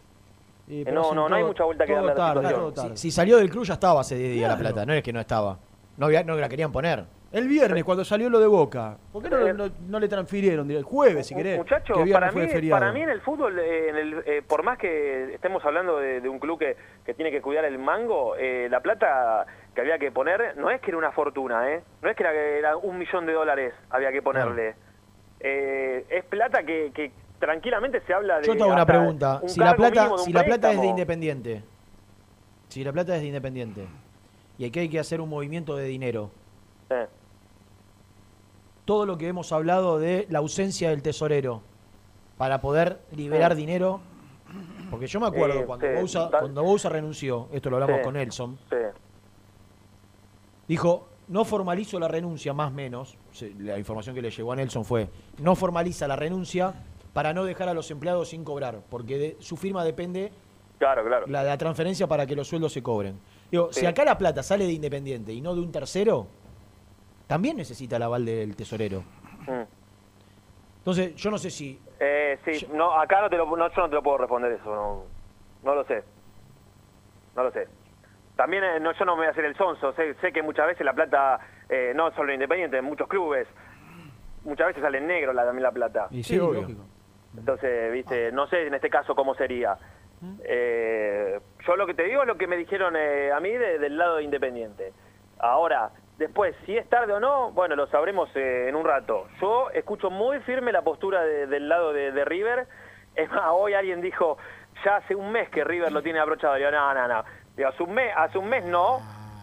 Y, Eh, pero no, no, no hay mucha vuelta que darle a la situación. Si salió del club ya estaba hace 10 días la plata, no es que no estaba. No, había- no la querían poner. El viernes, cuando salió lo de Boca, ¿por qué no, Eh, no- no le transfirieron? El jueves, si querés. Muchachos, para para mí en el fútbol, eh, en el, eh, por más que estemos hablando de, de un club que, que tiene que cuidar el mango, eh, la plata que había que poner no es que era una fortuna, ¿eh? No es que era, era un millón de dólares había que ponerle. Eh, es plata que, que tranquilamente se habla de... Yo te hago una pregunta. un Si la plata, si la plata es de. Independiente, si la plata es de Independiente, y aquí hay que hacer un movimiento de dinero, Sí. todo lo que hemos hablado de la ausencia del tesorero para poder liberar Sí. dinero, porque yo me acuerdo Eh, cuando, sí, Bouza, tal- cuando Bouza renunció, esto lo hablamos con Nelson, dijo, no formalizo la renuncia, más o menos, la información que le llegó a Nelson fue, no formaliza la renuncia para no dejar a los empleados sin cobrar, porque de su firma depende Claro, claro. la, la transferencia para que los sueldos se cobren. Digo, Sí. si acá la plata sale de Independiente y no de un tercero, también necesita el aval del tesorero. Mm. Entonces, yo no sé si Eh, sí, no, acá no te lo, no, yo no te lo puedo responder eso, no, no lo sé. No lo sé. También eh, no, yo no me voy a hacer el sonso, sé, sé que muchas veces la plata, eh, no solo independiente, en muchos clubes, muchas veces sale en negro la, también la plata. Y sí, obvio. lógico. Entonces, viste, no sé en este caso cómo sería. Eh, yo lo que te digo es lo que me dijeron eh, a mí de- del lado de Independiente. Ahora, después, si es tarde o no, bueno, lo sabremos eh, en un rato. Yo escucho muy firme la postura de- del lado de, River. Es más, hoy alguien dijo, ya hace un mes que River lo tiene abrochado. Digo, no, no, no. Digo, hace un mes, hace un mes no,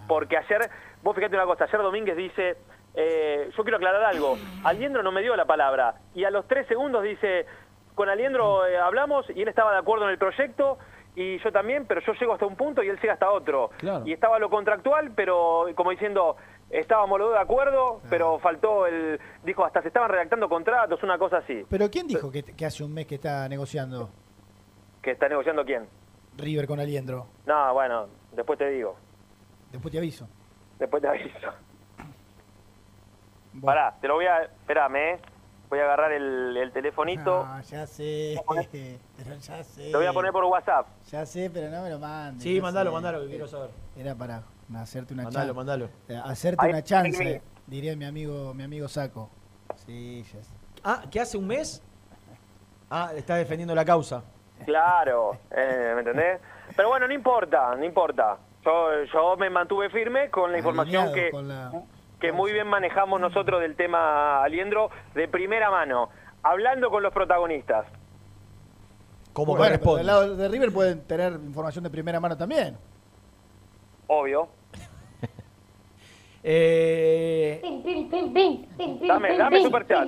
porque ayer, vos fíjate una cosa, ayer Domínguez dice, yo quiero aclarar algo, Aliendro no me dio la palabra, y a los tres segundos dice, con Aliendro eh, hablamos y él estaba de acuerdo en el proyecto, y yo también, pero yo llego hasta un punto y él llega hasta otro. Claro. Y estaba lo contractual, pero como diciendo, estábamos los dos de acuerdo, pero faltó el... Dijo, hasta se estaban redactando contratos, una cosa así. Pero ¿quién dijo que, que hace un mes que está negociando ¿Que está negociando quién? River con Aliendro? No, bueno, después te digo. Después te aviso. Después te aviso. <coughs> Pará, te lo voy a... Espérame, eh. Voy a agarrar el, el telefonito. Ah, ya sé, <laughs> pero ya sé. Lo voy a poner por WhatsApp. Ya sé, pero no me lo mandes. Sí, mandalo, sé. mandalo, que quiero saber. Era para hacerte una Mandalo, chance. mandalo. Hacerte Ahí, una chance, diría mi amigo, mi amigo Saco. Sí, ya sé. Ah, ¿que hace un mes? Ah, está defendiendo la causa. Claro, eh, ¿me entendés? Pero bueno, no importa, no importa. Yo, yo me mantuve firme con la información Alineado que, con la- que muy bien manejamos nosotros del tema Aliendro de primera mano, hablando con los protagonistas. Como bueno, corresponde. del lado de River pueden tener información de primera mano también. Obvio. <laughs> Eh, Dame, dame superchat.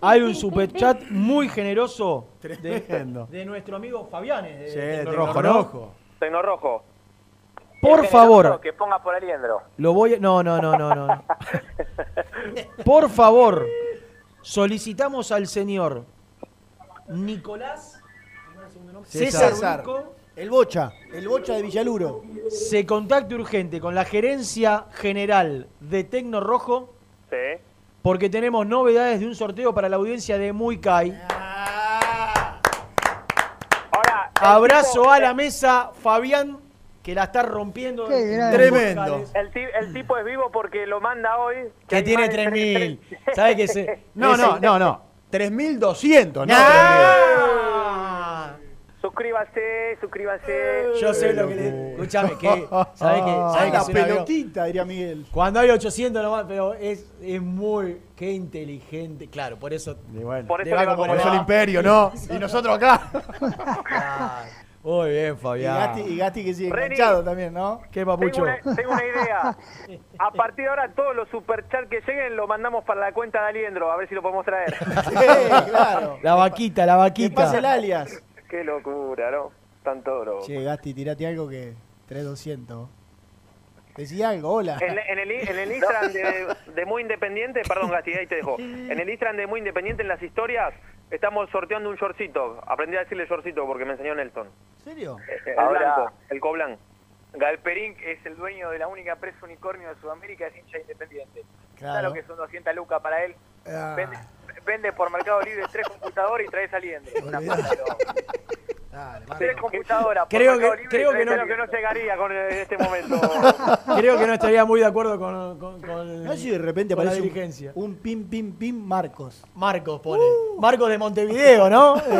hay un superchat muy generoso de, de nuestro amigo Fabianes. De Sí, Tecno Tecno Rojo, Rojo. Tecno Rojo. Por favor, generoso Que ponga por Aliendro. lo voy a... No, no, no, no, no. <laughs> Por favor, solicitamos al señor Nicolás César, César. Urco, El Bocha, el Bocha de Villaluro. se contacte urgente con la gerencia general de Tecno Rojo Sí. porque tenemos novedades de un sorteo para la audiencia de Muy Kai. Ahora, Abrazo a la mesa, Fabián, que la está rompiendo. Tremendo. El, ti- el tipo es vivo porque lo manda hoy. Que hay tiene más de 3000. ¿Sabe que se.? <laughs> No, no, no, no. 3.200, ¿no? ¡Ah! Suscríbase, suscríbase. Yo sé lo que le. Escúchame, que. ¿Sabe que sabe que la pelotita, diría Miguel. Cuando hay 800 nomás, pero es, es muy. Qué inteligente. Claro, por eso. Por eso le va le va como el imperio, ¿no? Y nosotros acá. <laughs> Muy bien, Y Fabián. Gasti, y Gasti que sigue Reni. enganchado también, ¿no? Qué Tengo papucho. una, tengo una idea. A partir de ahora, todos los superchats que lleguen lo mandamos para la cuenta de Aliendro, a ver si lo podemos traer. <laughs> Sí, claro. La vaquita, la Que pase el vaquita. alias. Qué locura, ¿no? Tanto oro. Che, Gasti, tirate algo que 3200. Decí algo, hola. En, en el, en el Instagram de, de Muy Independiente, perdón Gasti, ahí te dejo. En el Instagram de Muy Independiente, en las historias, estamos sorteando un shortcito. Aprendí a decirle shortcito porque me enseñó Nelson. ¿En serio? El Ahora- blanco, el coblan. Galperín es el dueño de la única empresa unicornio de Sudamérica, es hincha independiente. Claro. ¿Sabes lo que son 200 lucas para él? Ah. Vende, vende por Mercado Libre tres computadores y trae saliendo. Una pero- Tres computadoras por Creo Mercado que- Libre creo que no- Creo que no llegaría con en este momento. <laughs> Creo que no estaría muy de acuerdo con. con, con- No sé si de repente con la aparece dirigencia. un, un pim, pim, pim Marcos. Marcos pone. Marcos de Montevideo, ¿no? <laughs>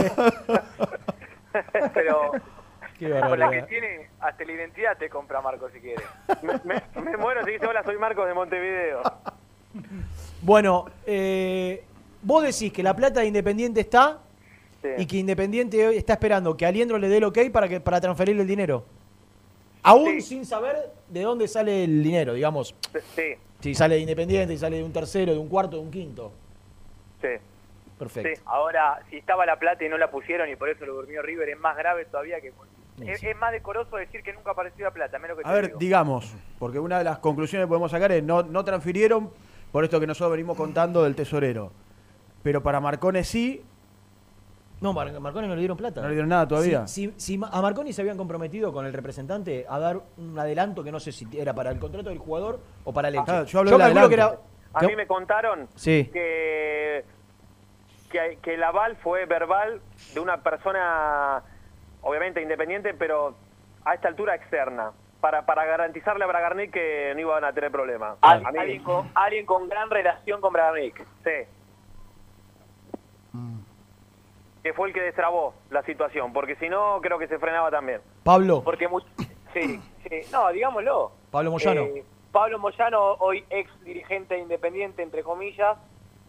Eh, Pero Qué con la que tiene, hasta la identidad te compra Marco si quiere. me, me- me muero si dice hola, soy Marcos de Montevideo. Bueno, eh, vos decís que la plata de Independiente está Sí. y que Independiente hoy está esperando que Aliendro le dé el ok para, que, para transferirle el dinero. Aún sin saber de dónde sale el dinero, digamos. Sí, Si sale de Independiente, si sale de un tercero, de un cuarto, de un quinto. sí. Perfecto. Ahora, si estaba la plata y no la pusieron y por eso lo durmió River, es más grave todavía que... Es, más decoroso decir que nunca apareció la plata, menos que A ver, digo. digamos, porque una de las conclusiones que podemos sacar es no, no transfirieron por esto que nosotros venimos contando del tesorero. Pero para Marcones sí, No, Mar- Marconi no le dieron plata. no le dieron nada todavía. Si, si- a Marconi se habían comprometido con el representante a dar un adelanto que no sé si era para el contrato del jugador o para el hecho. Claro, yo hablo del que era. adelanto. A mí me contaron Sí. que, que, que el aval fue verbal de una persona, obviamente independiente, pero a esta altura externa, para, para garantizarle a Bragarnik que no iban a tener problemas. Al- alguien, con, alguien con gran relación con Bragarnik. Sí. Que fue el que destrabó la situación, porque si no, creo que se frenaba también. Pablo, Porque sí, sí, no, digámoslo. Pablo Moyano. Eh, Pablo Moyano, hoy ex dirigente independiente, entre comillas,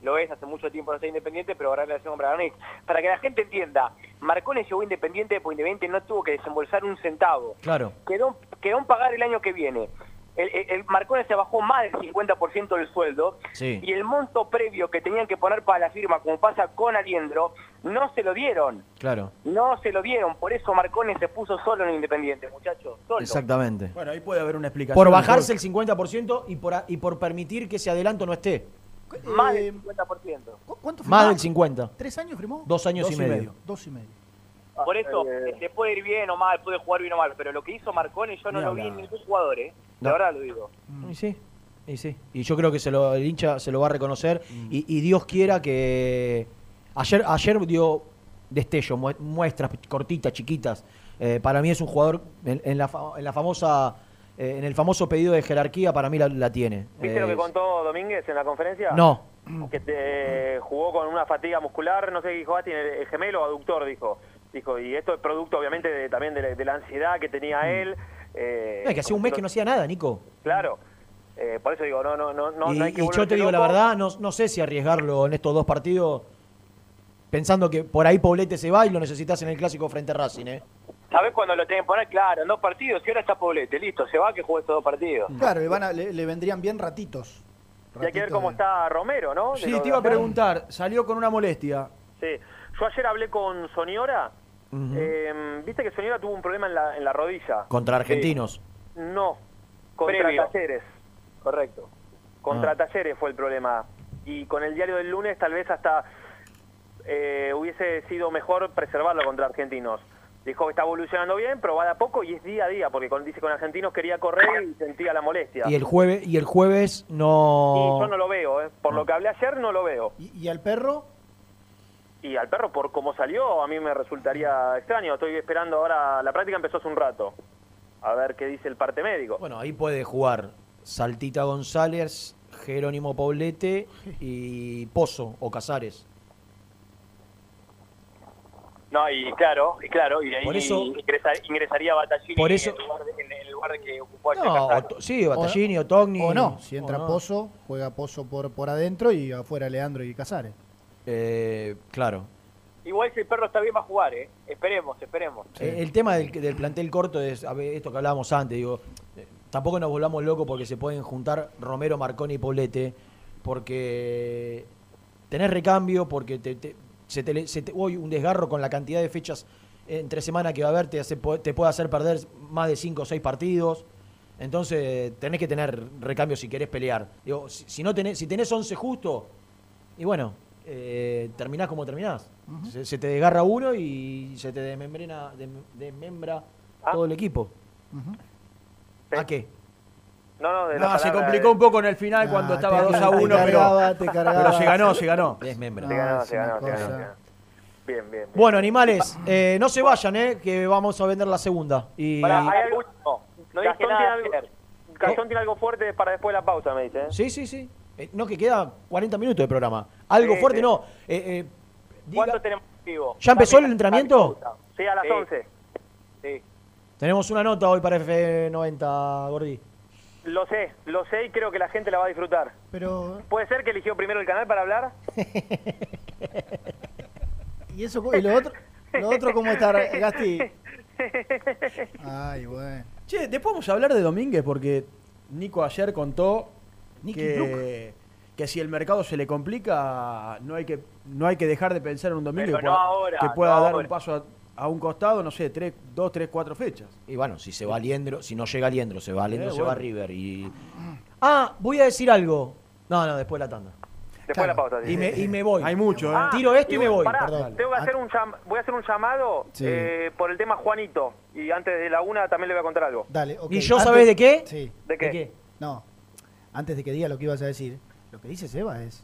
lo es, hace mucho tiempo no está independiente, pero ahora relación con Bragarnik. Para que la gente entienda, Marcones llegó independiente, porque Independiente no tuvo que desembolsar un centavo. claro. Quedó, quedó en pagar el año que viene. El, el- el Marcone se bajó más del 50% del sueldo Sí. y el monto previo que tenían que poner para la firma, como pasa con Aliendro, no se lo dieron. Claro, No se lo dieron, por eso Marcone se puso solo en Independiente, muchachos. Solo. exactamente. Bueno, ahí puede haber una explicación. Por bajarse el 50% y por, a- y por permitir que ese adelanto no esté. Más Eh, del 50%. ¿Cuánto Más firmó? del 50. ¿Tres años firmó? Dos años y medio. Dos y medio. Por eso, le puede ir bien o mal, puede jugar bien o mal, pero lo que hizo Marcone yo no Ni lo vi en ningún jugador, ¿eh? De No. verdad lo digo. Y sí, y sí. Y yo creo que se lo, el hincha se lo va a reconocer. Y, y Dios quiera que. Ayer, ayer dio destello, mue- muestras cortitas, chiquitas. Eh, para mí es un jugador en, en la, fa- en la famosa. eh, en el famoso pedido de jerarquía, para mí la, la tiene. ¿Viste lo que contó Domínguez en la conferencia? No. Que te- jugó con una fatiga muscular, no sé qué dijo, ah, tiene el gemelo o aductor, dijo. Dijo, y esto es producto obviamente de- también de la, de la ansiedad que tenía él. eh, es que hacía un mes que no hacía nada, Nico. Claro. Eh, por eso digo, no, no, no, no, y, no hay que y yo te digo la verdad, no, no sé si arriesgarlo en estos dos partidos, pensando que por ahí Poblete se va y lo necesitas en el clásico frente a Racing, ¿eh? ¿Sabés cuándo lo tienen que poner? Claro, en dos partidos, y ahora está Poblete, listo, se va que juegue estos dos partidos. Claro, le, van a- le, le vendrían bien ratitos. Y hay que ver cómo de- está Romero, ¿no? De Sí, te iba a preguntar, salió con una molestia. Sí. Yo ayer hablé con Eh, Viste que Soñora tuvo un problema en la, en la rodilla. Contra argentinos. No, contra Previo. Talleres. Correcto. Contra Ah. Talleres fue el problema. Y con el diario del lunes tal vez hasta eh, hubiese sido mejor preservarlo contra argentinos. Dijo que está evolucionando bien, pero va de a poco y es día a día, porque con, dice con argentinos quería correr y sentía la molestia. Y el jueves, y el jueves no. Y yo no lo veo, ¿eh? por lo que hablé ayer no lo veo. ¿Y, y al perro? Y al perro, por cómo salió, a mí me resultaría extraño. Estoy esperando ahora, la práctica empezó hace un rato. A ver qué dice el parte médico. Bueno, ahí puede jugar Saltita González, Jerónimo Poblete y Pozo o Casares. No, y claro, y claro, y ahí Por eso- ingresa- ingresaría Batallini Por eso- en, el lugar de- en el lugar que ocupó ayer No, o- sí, Battaglini o Togni. O no, si o entra no. Pozo, juega Pozo por, por adentro y afuera Leandro y Casares. Eh, claro. Igual si el perro está bien va a jugar, ¿eh? Esperemos, esperemos. El tema del, del plantel corto es a ver, esto que hablábamos antes, digo, eh, tampoco nos volvamos locos porque se pueden juntar Romero, Marconi y Poblete, porque tenés recambio, porque te, te- se te, le- se te- hoy un desgarro con la cantidad de fechas entre semana que va a haber te, hace- te puede hacer perder más de 5 o 6 partidos. Entonces tenés que tener recambio si querés pelear. Digo, si, si no tenés, si tenés 11 justo, y bueno, eh, terminás como terminás. se, se te desgarra uno y se te desmembrena, desmembra todo el equipo. ¿A qué? No, no, de la No, se complicó de- un poco en el final Ah, cuando estaba te 2 a 1, cargaba, te pero, pero se ganó, se ganó. Desmembra. Se ganó, se ganó, se ganó, cosa. se ganó. Bien, bien. bien. Bueno, animales, eh, no se vayan, eh, que vamos a vender la segunda. Y Pará, hay algo- No dije Gastón, tiene nada algo. Gastón tiene algo fuerte para después de la pausa, me dice. ¿eh? Sí, sí, sí. Eh, no, que queda 40 minutos de programa. Algo Sí, fuerte, sí. no. Eh, eh, diga- ¿Cuánto tenemos vivo? ¿Ya empezó el entrenamiento? Sí, a las Sí. 11. Sí. Tenemos una nota hoy para F90, Gordi. Lo sé, lo sé y creo que la gente la va a disfrutar. Pero, ¿Puede ser que eligió primero el canal para hablar? <laughs> ¿y eso y lo otro? ¿Lo otro cómo está, Gasti? <laughs> Ay, bueno. Che, después vamos a hablar de Domínguez porque Nico ayer contó que, que si el mercado se le complica, no hay que, no hay que dejar de pensar en un Pero que no pueda, ahora, que pueda no dar ahora. un paso a, a un costado, no sé, tres, dos, tres, cuatro fechas. Y bueno, si se va Liendro, si no llega Liendro, se va Liendro, Eh, se va bueno. River. Y... Ah, voy a decir algo. No, no, después de la tanda. Después de la pausa. sí. Y me, y me voy. Hay mucho, ¿eh? Ah, Tiro esto y me voy. pará, tengo que hacer un llam- voy a hacer un llamado Sí. eh, por el tema Juanito. Y antes de la una también le voy a contar algo. Dale, ok. ¿Y yo Antes- sabés de qué? Sí. ¿De qué? ¿De qué? No, antes de que diga lo que ibas a decir, lo que dice Seba es...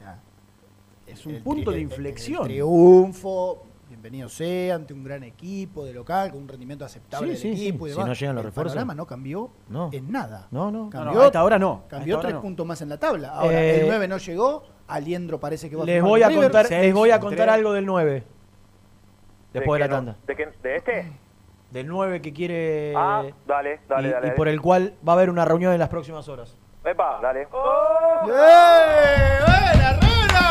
ya, Es un el punto de el- el inflexión. triunfo, bienvenido sea, ante un gran equipo de local, con un rendimiento aceptable Sí, del sí, equipo y sí. demás. Si no llegan los el refuerzos. panorama no cambió No. en nada. No, no. No, Cambió, no, a esta hora no. a cambió tres no. puntos más en la tabla. Ahora, Eh, el 9 no llegó, Aliendro parece que va a Les firmar voy a contar, les voy a contar algo del 9. Después de, la no? tanda. ¿De, qué- de este? Del 9 que quiere. ah, dale, dale, y, dale. y por el cual va a haber una reunión en las próximas horas. Epa, dale. ¡Eh! ¡Buena, Rena!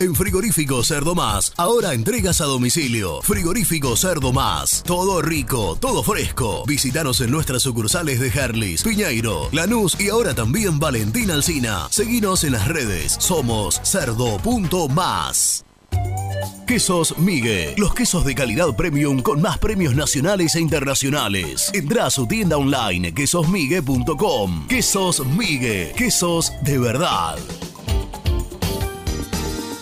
En Frigorífico Cerdo Más, ahora entregas a domicilio. Frigorífico Cerdo Más, todo rico, todo fresco. Visítanos en nuestras sucursales de Herlis, Piñeiro, Lanús y ahora también Valentín Alcina. Seguinos en las redes, somos cerdo.más. Quesos Migue, los quesos de calidad premium con más premios nacionales e internacionales. Entra a su tienda online quesosmigue.com. Quesos Migue, quesos de verdad.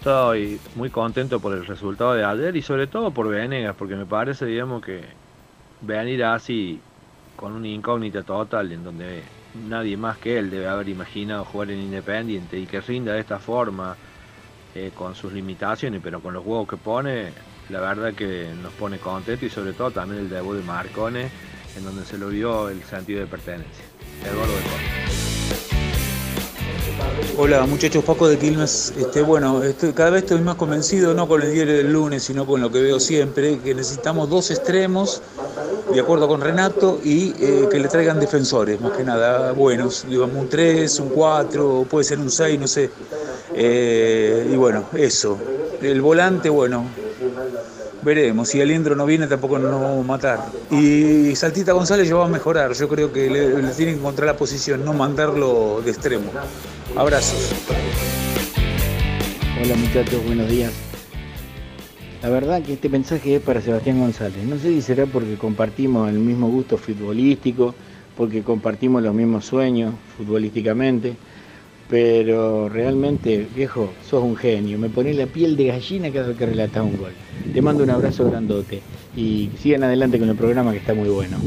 Estoy muy contento por el resultado de ayer y sobre todo por Venegas, porque me parece, digamos, que venir así con una incógnita total en donde nadie más que él debe haber imaginado jugar en Independiente y que rinda de esta forma, eh, con sus limitaciones, pero con los huevos que pone, la verdad que nos pone contento y sobre todo también el debut de Marcone, en donde se lo vio el sentido de pertenencia. Eduardo de. Hola muchachos, Paco de Quilmes. Este, bueno, estoy, cada vez estoy más convencido, no con el diario del lunes, sino con lo que veo siempre, que necesitamos dos extremos, de acuerdo con Renato, y eh, que le traigan defensores, más que nada buenos, digamos un 3, un 4, puede ser un 6, no sé. Eh, y bueno, eso. El volante, bueno, veremos. Si Aliendro no viene, tampoco nos vamos a matar. Y Saltita González ya va a mejorar. Yo creo que le, le tienen que encontrar la posición, no mandarlo de extremo. Abrazos. Hola muchachos, buenos días. La verdad que este mensaje es para Sebastián González. No sé si será porque compartimos el mismo gusto futbolístico, porque compartimos los mismos sueños futbolísticamente, pero realmente, viejo, sos un genio. Me pones la piel de gallina cada vez que relatas un gol. Te mando un abrazo grandote y sigan adelante con el programa que está muy bueno.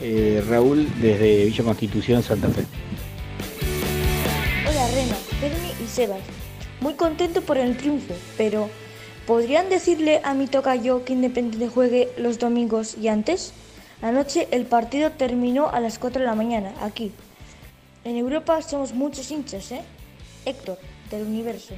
Eh, Raúl desde Villa Constitución, Santa Fe. Sebas. Muy contento por el triunfo, pero ¿podrían decirle a mi tocayo que Independiente juegue los domingos y antes? Anoche el partido terminó a las 4 de la mañana, aquí. En Europa somos muchos hinchas, ¿eh? Héctor, del universo.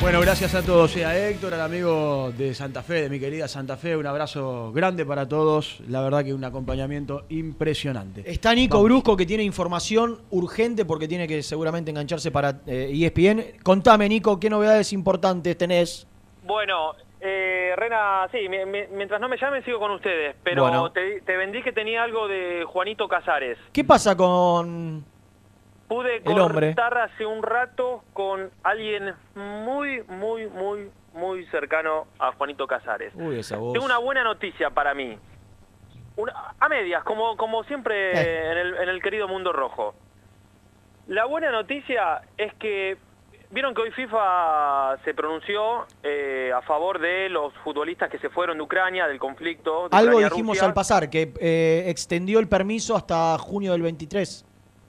Bueno, gracias a todos, y a Héctor, al amigo de Santa Fe, de mi querida Santa Fe, un abrazo grande para todos, la verdad que un acompañamiento impresionante. Está Nico Vamos. Brusco que tiene información urgente porque tiene que seguramente engancharse para eh, ESPN. Contame, Nico, ¿qué novedades importantes tenés? Bueno, eh, Rena, sí, mi- mi- mientras no me llamen sigo con ustedes, pero Bueno. te, te vendí que tenía algo de Juanito Casares. ¿Qué pasa con Pude cortar hace un rato con alguien muy, muy, muy, muy cercano a Juanito Casares. Uy, esa voz? Tengo una buena noticia para mí. Una- a medias, como, como siempre Eh. en, el, en el querido mundo rojo. La buena noticia es que, vieron que hoy FIFA se pronunció eh, a favor de los futbolistas que se fueron de Ucrania, del conflicto. De Algo Ucrania dijimos al pasar, que eh, extendió el permiso hasta junio del 23.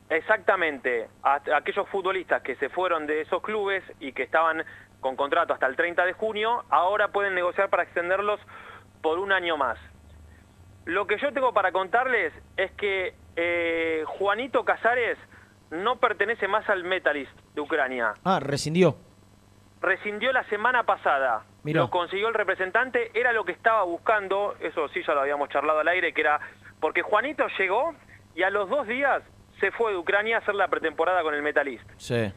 Exactamente, aquellos futbolistas que se fueron de esos clubes y que estaban con contrato hasta el 30 de junio, ahora pueden negociar para extenderlos por un año más. Lo que yo tengo para contarles es que eh, Juanito Casares no pertenece más al Metalist de Ucrania. Ah, rescindió. Rescindió la semana pasada. Lo consiguió el representante, era lo que estaba buscando, eso sí ya lo habíamos charlado al aire, que era porque Juanito llegó y a los dos días se fue de Ucrania a hacer la pretemporada con el Metalist. Sí.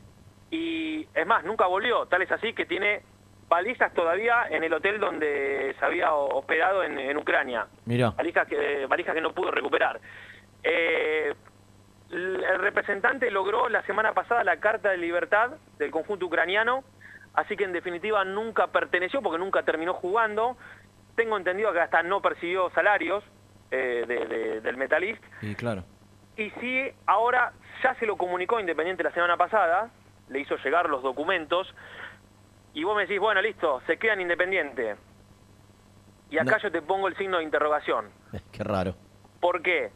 Y es más, nunca volvió. Tal es así que tiene balizas todavía en el hotel donde se había hospedado en, en Ucrania. Mira. Valijas que, valijas que no pudo recuperar. Eh, el representante logró la semana pasada la Carta de Libertad del conjunto ucraniano, así que en definitiva nunca perteneció porque nunca terminó jugando. Tengo entendido que hasta no persiguió salarios eh, de- de- del Metalist. Y claro. Y sí, ahora ya se lo comunicó Independiente la semana pasada, le hizo llegar los documentos, y vos me decís, bueno, listo, se quedan Independiente. Y acá yo te pongo el signo de interrogación. <laughs> Qué raro. ¿Por qué?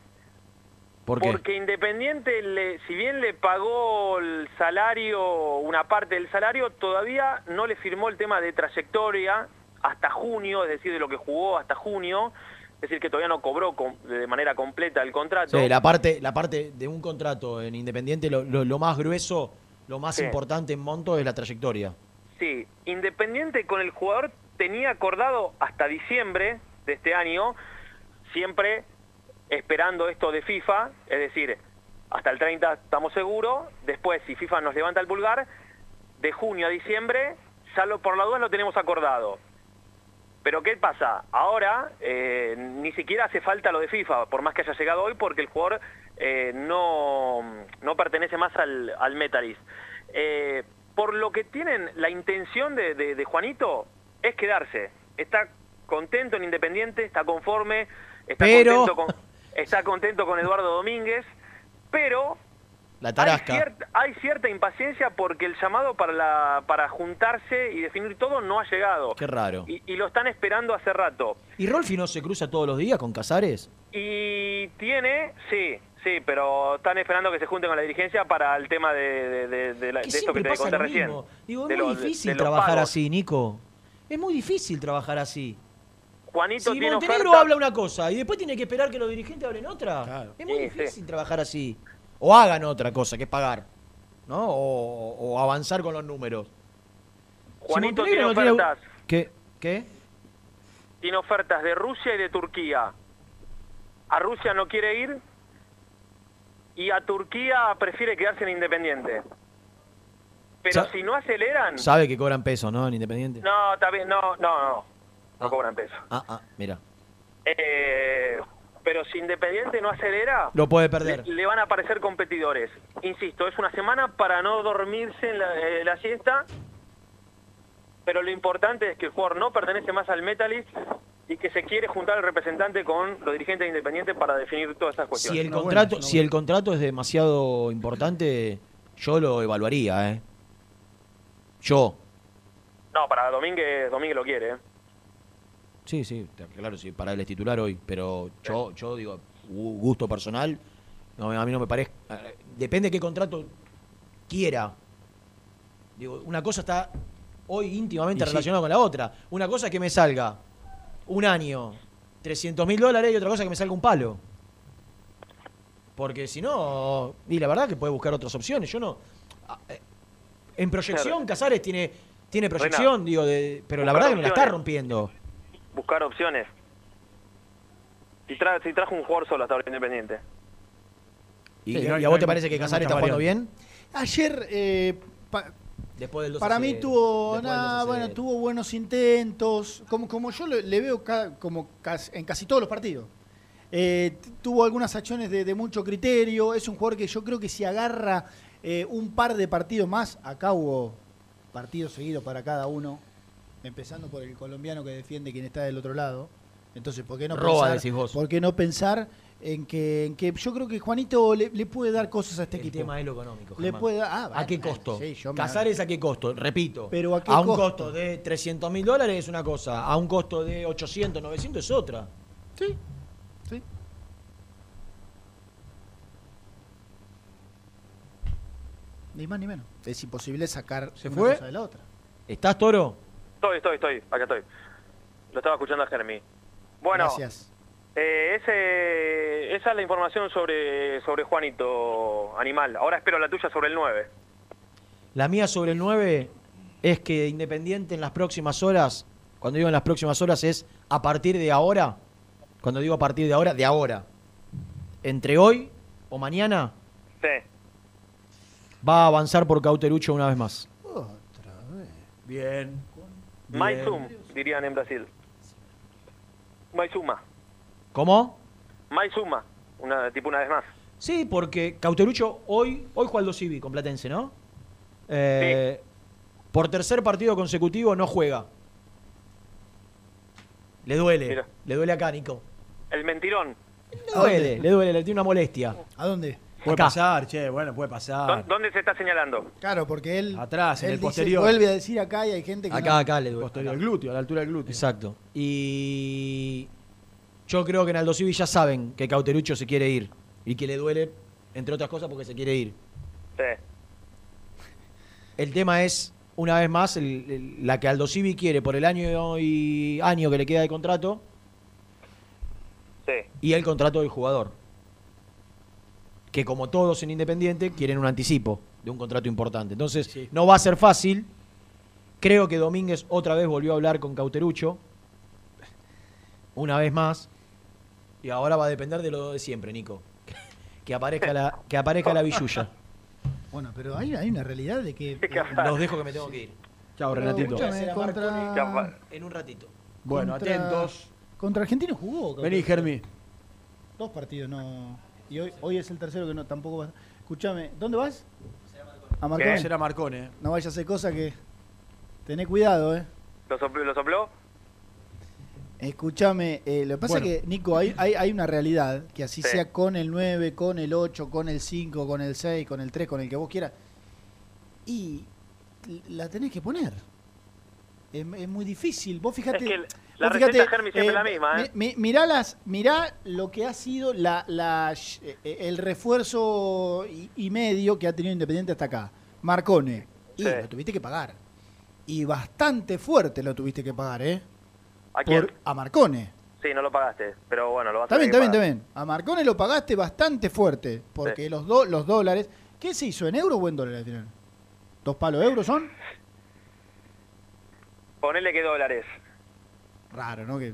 ¿Por qué? Porque Independiente, le, si bien le pagó el salario, una parte del salario, todavía no le firmó el tema de trayectoria hasta junio, es decir, de lo que jugó hasta junio, es decir, que todavía no cobró de manera completa el contrato. Sí, la parte, la parte de un contrato en Independiente, lo, lo- lo más grueso, lo más Sí. importante en monto es la trayectoria. Sí, Independiente con el jugador tenía acordado hasta diciembre de este año, siempre esperando esto de FIFA, es decir, hasta el 30 estamos seguros, después si FIFA nos levanta el pulgar, de junio a diciembre, ya lo, por la duda lo tenemos acordado. Pero ¿qué pasa? Ahora eh, ni siquiera hace falta lo de FIFA, por más que haya llegado hoy, porque el jugador eh, no, no pertenece más al, al Metalist. Eh, por lo que tienen la intención de, de- de Juanito es quedarse. Está contento en Independiente, está conforme, está, Pero- contento, con, está contento con Eduardo Domínguez, pero La hay tarasca. cierta, hay cierta impaciencia porque el llamado para, la, para juntarse y definir todo no ha llegado. Qué raro. Y, y lo están esperando hace rato. ¿Y Rolfi no se cruza todos los días con Casares? Y tiene, sí, sí, pero están esperando que se junten con la dirigencia para el tema de, de- de- de la- esto que te pasa conté lo recién. mismo. Digo, De es muy los- difícil trabajar así, Nico. Es muy difícil trabajar así. Juanito Si tiene Montenegro oferta- habla una cosa y después tiene que esperar que los dirigentes hablen otra. Es muy Sí, difícil trabajar así. O hagan otra cosa, que pagar. ¿No? O, o avanzar con los números. Juanito Si tiene ofertas. ¿Qué? ¿Qué? tiene ofertas de Rusia y de Turquía. A Rusia no quiere ir y a Turquía prefiere quedarse en Independiente. Pero Sa- si no aceleran... Sabe que cobran peso, ¿no? En Independiente. No, está bien, no, no, no. No cobran peso. Ah, ah, mira. Eh, pero si Independiente no acelera... Lo puede perder. Le, le van a aparecer competidores. Insisto, es una semana para no dormirse en la, eh, la siesta, pero lo importante es que el jugador no pertenece más al Metalist y que se quiere juntar al representante con los dirigentes de Independiente para definir todas estas Si cuestiones. el, contrato, si el contrato es demasiado importante, yo lo evaluaría, ¿eh? Yo. No, para Domínguez, Domínguez lo quiere. ¿eh? Sí, sí, claro, sí, para él es titular hoy, pero yo, yo digo, gu- gusto personal, no, a mí no me parece... eh, Depende de qué contrato quiera. Digo, una cosa está hoy íntimamente Y sí. relacionada con la otra. Una cosa es que me salga un año 300 mil dólares y otra cosa es que me salga un palo. Porque si no, y la verdad que puede buscar otras opciones. Yo no... eh, En proyección, Claro. Casares tiene, tiene Reina, proyección, digo, de, pero la verdad que no la está rompiendo. Buscar opciones. Si, tra- si trajo un jugador solo hasta ahora Independiente. ¿Y, Sí, y no a vos no te parece que Casares está jugando bien? Ayer, eh, pa- Después del 2 a para mí 0. tuvo, Después del nada, 2 a bueno, 0. tuvo buenos intentos, como, como yo le, le veo ca- como cas- en casi todos los partidos. Eh, tuvo algunas acciones de, de mucho criterio, es un jugador que yo creo que si agarra eh, un par de partidos más, acá hubo partidos seguidos para cada uno, empezando por el colombiano que defiende quien está del otro lado. Entonces, ¿por qué no Roba, pensar, decís vos. ¿por qué no pensar en que, en que yo creo que Juanito le, le puede dar cosas a este El equipo? tema es lo económico. Le Germán. puede dar- ah, ¿A qué costo? sí, me- Casares a qué costo, repito. Pero ¿a qué un costo? costo de 300 mil dólares es una cosa, a un costo de 800, 900 es otra. Sí, sí. Ni más ni menos. Es imposible sacar ¿Se una fue? cosa de la otra. ¿Estás, Toro? Estoy, estoy, estoy. Acá estoy. Lo estaba escuchando a Jeremy. Bueno, Gracias. eh, ese, esa es la información sobre, sobre Juanito Animal. Ahora espero la tuya sobre el 9. La mía sobre el 9 es que Independiente en las próximas horas, cuando digo en las próximas horas es a partir de ahora, cuando digo a partir de ahora, de ahora, entre hoy o mañana, Sí. Va a avanzar por Cauterucho una vez más. Bien. Mais um, dirían en Brasil. Mais uma. ¿Cómo? Mais uma. Una, tipo una vez más. Sí, porque Cauterucho hoy, hoy juega Aldo Civi con Platense, ¿no? Eh, Por tercer partido consecutivo no juega. Le duele. Mira. Le duele acá, Nico. El mentirón. Le duele, le duele, le tiene una molestia. ¿A dónde? Puede Acá. pasar, che, bueno, puede pasar. ¿Dó- ¿Dónde se está señalando? Claro, porque él. Atrás, en él el dice- posterior. vuelve a decir acá y hay gente que. Acá, no. acá le duele. Posterior acá. al glúteo, a la altura del glúteo. Exacto. Y yo creo que en Aldo Civi ya saben que Cauterucho se quiere ir. Y que le duele, entre otras cosas, porque se quiere ir. Sí. El tema es, una vez más, el- el- la que Aldo Civi quiere por el año y año que le queda de contrato Sí. y el contrato del jugador. Que como todos en Independiente quieren un anticipo de un contrato importante. Entonces, no va a ser fácil. Creo que Domínguez otra vez volvió a hablar con Cauterucho. Una vez más. Y ahora va a depender de lo de siempre, Nico. Que aparezca la, que aparezca la billulla. Bueno, pero hay, hay una realidad de que. Los dejo que me tengo que ir. Chao, Renatito. escúchame, contra, En un ratito. Bueno, contra- atentos. Contra Argentina jugó. Vení, Germi. Dos partidos, no. Y hoy, hoy es el tercero que no tampoco va. Escúchame, ¿dónde vas? A Marconi. Será Marcone. No vayas a hacer cosas que. Tené cuidado, eh. ¿Lo sopló? ¿Lo sopló? Escúchame, eh, lo que pasa Bueno. es que, Nico, hay, hay, hay una realidad que así Sí. sea con el 9, con el 8, con el 5, con el 6, con el 3, con el que vos quieras. Y la tenés que poner. Es, es muy difícil. Vos fíjate. Es que la vos receta Germi siempre es la misma, ¿eh? mi- mi- mirá, las, mirá lo que ha sido la, la, eh, eh, el refuerzo y, y medio que ha tenido Independiente hasta acá. Marcone. Y Sí. lo tuviste que pagar. Y bastante fuerte lo tuviste que pagar, ¿eh? ¿A quién? Por, a Marcone. Sí, no lo pagaste, pero bueno, lo vas Está a bien, está bien. A Marcone lo pagaste bastante fuerte, porque Sí. los, do- los dólares... ¿Qué se hizo? ¿En euros o en dólares al final? ¿Dos palos euros son? Ponele que dólares. Raro, ¿no? Que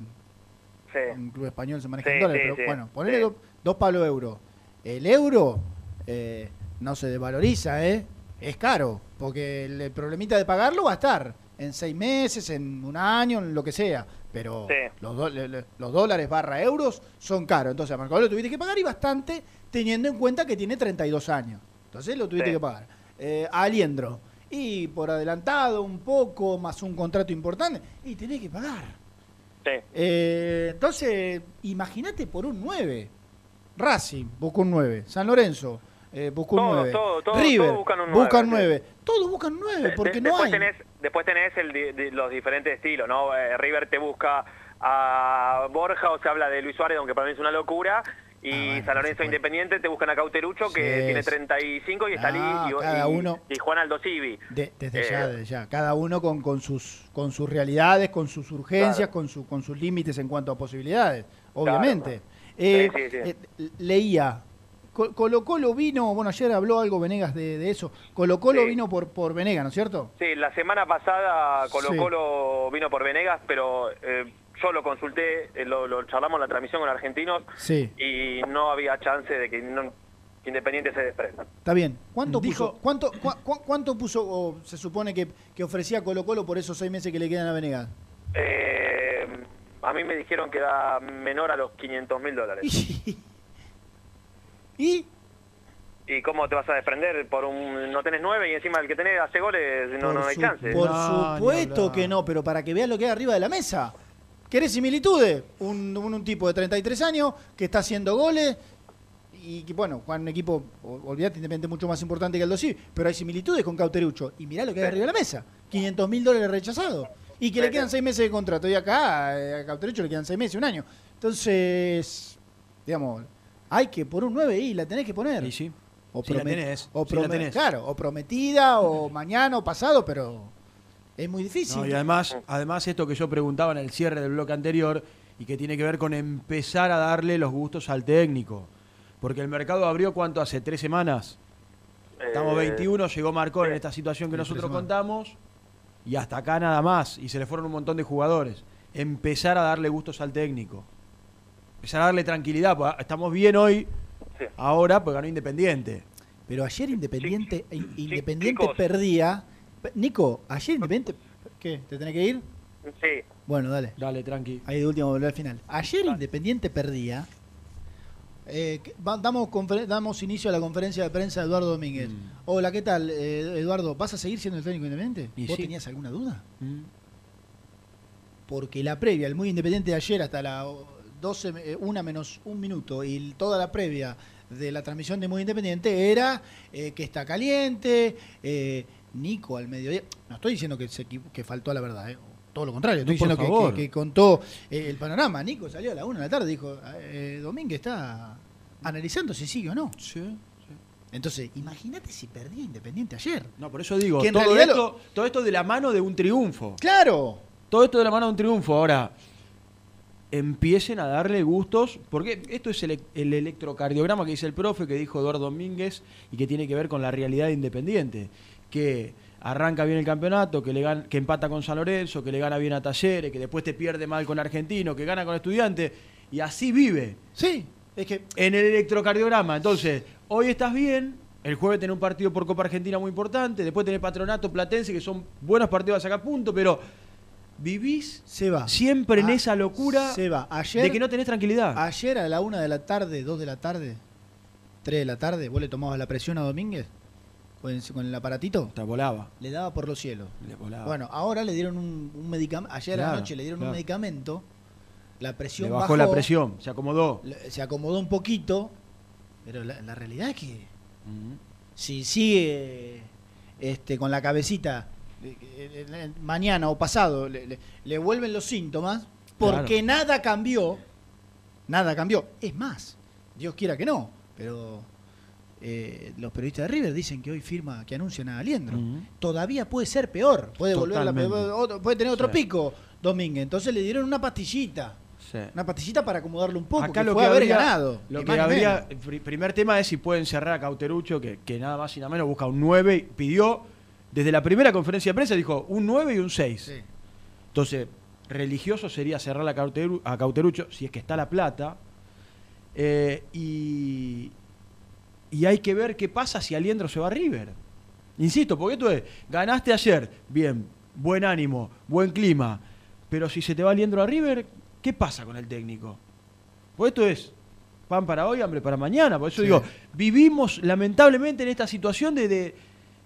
Sí. un club español se maneja Sí, en dólares, sí, pero bueno, ponele sí. do- dos palos euros. El euro eh, no se desvaloriza, ¿eh? Es caro, porque el, el problemita de pagarlo va a estar en seis meses, en un año, en lo que sea. Pero los, do- le- los dólares barra euros son caros. Entonces a Marco lo tuviste que pagar y bastante teniendo en cuenta que tiene 32 años. Entonces lo tuviste que pagar. Eh, a Aliendro. Y por adelantado un poco, más un contrato importante, y tenés que pagar. Sí. Eh, entonces, imagínate por un 9. Racing busca un 9. San Lorenzo eh, busca un Todos, 9. todos, todos, River buscan un nueve, buscan sí. 9. Todos buscan 9 De- porque no después hay. Tenés, después tenés el di- los diferentes estilos, ¿no? Eh, River te busca a Borja o se habla de Luis Suárez, aunque para mí es una locura. Y San Lorenzo Independiente te buscan a Cauterucho, que tiene sí. 35 y está Ah. Y, cada uno. y Juan Aldo Civi. De- desde Eh, ya, desde ya. Cada uno con, con sus con sus realidades, con sus urgencias, Claro. con, su, con sus límites en cuanto a posibilidades, obviamente. Sí, Eh, sí, sí. eh, leía, Co- Colo Colo vino, bueno, ayer habló algo Venegas de, de eso. Colo Colo Sí. vino por, por Venegas, ¿no es cierto? Sí, la semana pasada Colo. Colo vino por Venegas, pero eh, yo lo consulté, eh, lo, lo charlamos en la transmisión con argentinos Sí. y no había chance de que, no- que Independiente se desprenda. Está bien. ¿Cuánto Dijo- puso? ¿Cuánto, puso o se supone que, que ofrecía Colo Colo por esos seis meses que le quedan a Venegas? Eh, a mí me dijeron que da menor a los 500 mil dólares. <laughs> ¿Y? ¿Y cómo te vas a desprender? por un No tenés nueve y encima el que tenés hace goles, no, hay chance. Por No, supuesto que no, pero para que veas lo que hay arriba de la mesa. ¿Querés similitudes? Un, un, un tipo de 33 años que está haciendo goles y que, bueno, juega en un equipo, olvidate, independiente mucho más importante que el Dosí, pero hay similitudes con Cauterucho. Y mirá lo que hay arriba de la mesa. 500 mil dólares rechazados. Y que le quedan seis meses de contrato. Y acá eh, a Cauterucho le quedan seis meses, un año. Entonces, digamos, hay que por un 9 y la tenés que poner. Y sí. O, la tenés, la tenés. Claro, o prometida, o mañana, o pasado, pero es muy difícil. No, y además, además esto que yo preguntaba en el cierre del bloque anterior y que tiene que ver con empezar a darle los gustos al técnico. Porque el mercado abrió cuánto hace tres semanas. Estamos Eh, 21, llegó Marcón en esta situación que nosotros contamos y hasta acá nada más. Y se le fueron un montón de jugadores. Empezar a darle gustos al técnico. Empezar a darle tranquilidad. porque Estamos bien hoy, ahora, porque ganó Independiente. Pero ayer Independiente, in- Independiente chicos. perdía. Nico, ayer Independiente. ¿Qué? ¿Te tenés que ir? Sí. Bueno, dale. Dale, tranqui. Ahí de último volver al final. Ayer Independiente perdía. Eh, damos, inicio a la conferencia de prensa de Eduardo Domínguez. Hola, ¿qué tal, eh, Eduardo? ¿Vas a seguir siendo el técnico independiente? Y ¿Vos sí. tenías alguna duda? Mm. Porque la previa, el muy independiente de ayer hasta la 12, eh, una menos un minuto y toda la previa de la transmisión de Muy Independiente era eh, que está caliente, eh, Nico al mediodía. No estoy diciendo que, se que faltó a la verdad, eh, todo lo contrario. Estoy No, diciendo que- que, que contó eh, el panorama. Nico salió a la una de la tarde y dijo, eh, Domínguez está analizando si sigue o no. Entonces, imagínate si perdía Independiente ayer. No, por eso digo, Que todo esto, todo esto de la mano de un triunfo. ¡Claro! Todo esto de la mano de un triunfo. Ahora, empiecen a darle gustos, porque esto es el, el electrocardiograma que dice el profe, que dijo Eduardo Domínguez, y que tiene que ver con la realidad de Independiente. Que arranca bien el campeonato, que, le gan- que empata con San Lorenzo, que le gana bien a Talleres, que después te pierde mal con Argentino, que gana con Estudiantes, y así vive. Sí, es que en el electrocardiograma. Entonces, hoy estás bien, el jueves tenés un partido por Copa Argentina muy importante, después tenés Patronato, Platense, que son buenos partidos a sacar puntos, pero vivís se va. siempre en Ah, esa locura se va. Ayer, de que no tenés tranquilidad. Ayer a la una de la tarde, dos de la tarde, tres de la tarde, ¿vos le tomabas la presión a Domínguez? Con el, con el aparatito. Te volaba. Le daba por los cielos. Le volaba. Bueno, ahora le dieron un, medicamento. Ayer a la Claro, noche le dieron claro. un medicamento. La presión Le bajó la presión, se acomodó. le- Se acomodó un poquito. Pero la, la realidad es que si sigue este, con la cabecita eh, eh, eh, mañana o pasado le, le- le vuelven los síntomas porque Claro. nada cambió nada cambió es más Dios quiera que no pero eh, los periodistas de River dicen que hoy firma que anuncian a Aliendro todavía puede ser peor puede volver a la- otro- puede tener otro Sí. pico Domínguez entonces le dieron una pastillita Sí. una pastillita para acomodarlo un poco Acá que lo fue que haber habría, ganado Lo que habría, el primer tema es si pueden cerrar a Cauterucho, que, que nada más y nada menos busca un 9 y pidió, desde la primera conferencia de prensa dijo un 9 y un 6. Entonces, religioso sería cerrar a, Cauteru- a Cauterucho, si es que está la plata. Eh, y, y hay que ver qué pasa si Aliendro se va a River. Insisto, porque esto es, ganaste ayer, bien, buen ánimo, buen clima, pero si se te va Aliendro a River, ¿qué pasa con el técnico? Pues esto es pan para hoy, hambre para mañana. Por eso Sí. digo, vivimos lamentablemente en esta situación de, de-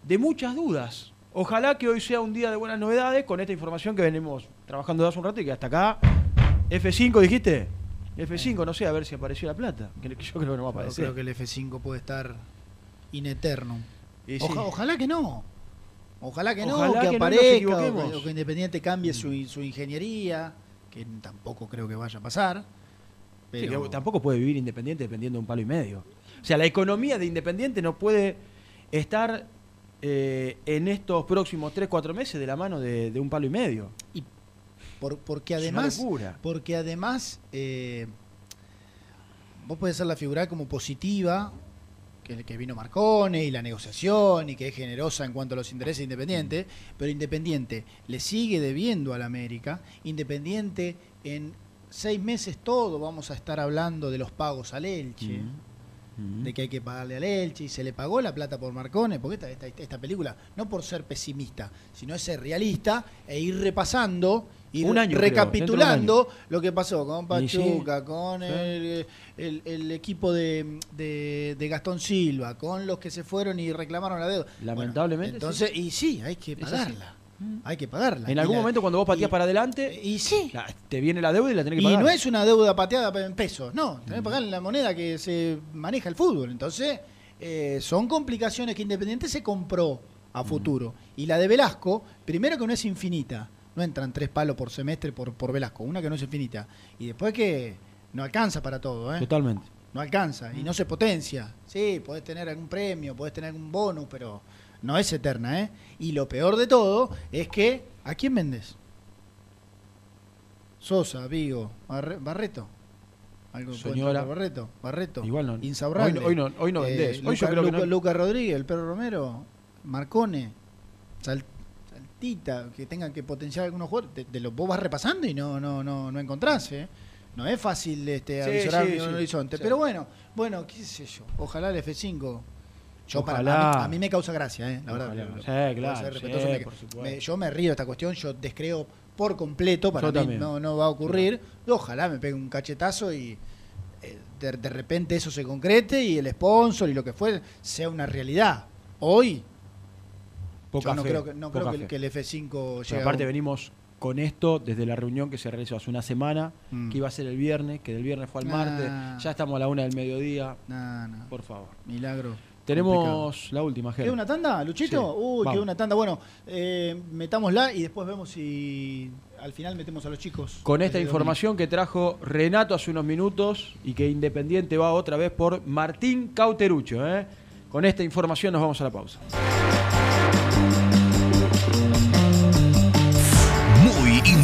de muchas dudas. Ojalá que hoy sea un día de buenas novedades con esta información que venimos trabajando de hace un rato y que hasta acá. F5, dijiste. F5, no sé, a ver si apareció la plata. Que yo creo que no va a Yo aparecer. creo que el F5 puede estar in. Y sí. Oja- ojalá que no. Ojalá que no, que, no aparezca, o que, o que Independiente cambie su, su ingeniería, que tampoco creo que vaya a pasar. Sí, Pero que tampoco puede vivir Independiente dependiendo de un palo y medio. O sea, la economía de Independiente no puede estar eh, en estos próximos 3-4 meses de la mano de, de un palo y medio. Por- porque además, porque además eh, vos podés hacer la figura como positiva, que, que vino Marcone y la negociación y que es generosa en cuanto a los intereses de Independiente, pero Independiente le sigue debiendo al América. Independiente en seis meses todo vamos a estar hablando de los pagos al Elche. De que hay que pagarle al Elche y se le pagó la plata por Marcone, porque esta, esta, esta película, no por ser pesimista, sino es ser realista e ir repasando, ir Un año, creo, recapitulando lo que pasó con Y sí, Pachuca, con el, el- el equipo de, de- de Gastón Silva, con los que se fueron y reclamaron la deuda. Lamentablemente. Entonces, sí. y sí, hay que pagarla. Hay que pagarla. En Y algún la- momento cuando vos pateás para adelante, y sí. te viene la deuda y la tenés que Y pagar. no es una deuda pateada en pesos, no, tenés que pagar en la moneda que se maneja el fútbol. Entonces, eh, son complicaciones que Independiente se compró a futuro. Y la de Velasco, primero que no es infinita, no entran tres palos por semestre por, por Velasco, una que no es infinita. Y después que no alcanza para todo, ¿eh? Totalmente. No alcanza y no se potencia. Sí, podés tener algún premio, podés tener algún bonus, pero no es eterna, ¿eh? Y lo peor de todo es que, ¿a quién vendes? Sosa, Vigo, Barre- Barreto. ¿Algo Señora. Barreto, Barreto. Igual no. Insaurralde. Hoy no- hoy no- hoy no vendés. Hoy Luca, yo creo que Luca- no- Luca Rodríguez, el perro Romero, Marcone, Sal- Que tengan que potenciar algunos jugadores. Te, te lo, vos vas repasando y no, no, no, no encontrás, ¿eh? No es fácil este, Sí, avisorar sí, un sí, horizonte. sí. Pero bueno, bueno, qué sé yo. Ojalá el F5 Yo para a mí, a mí me causa gracia, ¿eh? la verdad. Ojalá. Sí, claro, ser sí, respetuoso, me- por supuesto. me- yo me río de esta cuestión, yo descreo por completo, para Yo mí también. no, no va a ocurrir. Ojalá me pegue un cachetazo y eh, de, de repente eso se concrete y el sponsor y lo que fue sea una realidad. Hoy Poca yo no fe, creo que, no creo poca que, fe. que el F5 Pero llegue aparte venimos con esto desde la reunión que se realizó hace una semana, Mm. que iba a ser el viernes, que del viernes fue al martes, ya estamos a la una del mediodía. Por favor. Milagro. Tenemos la última, Ger. ¿Queda una tanda, Luchito? Sí, Uy, queda una tanda. Bueno, eh, metámosla y después vemos si al final metemos a los chicos. Con esta información que trajo Renato hace unos minutos y que Independiente va otra vez por Martín Cauterucho. ¿eh? Con esta información nos vamos a la pausa.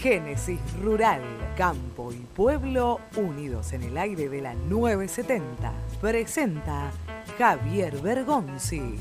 Génesis Rural, Campo y Pueblo unidos en el aire de la 970. Presenta Javier Bergonzi.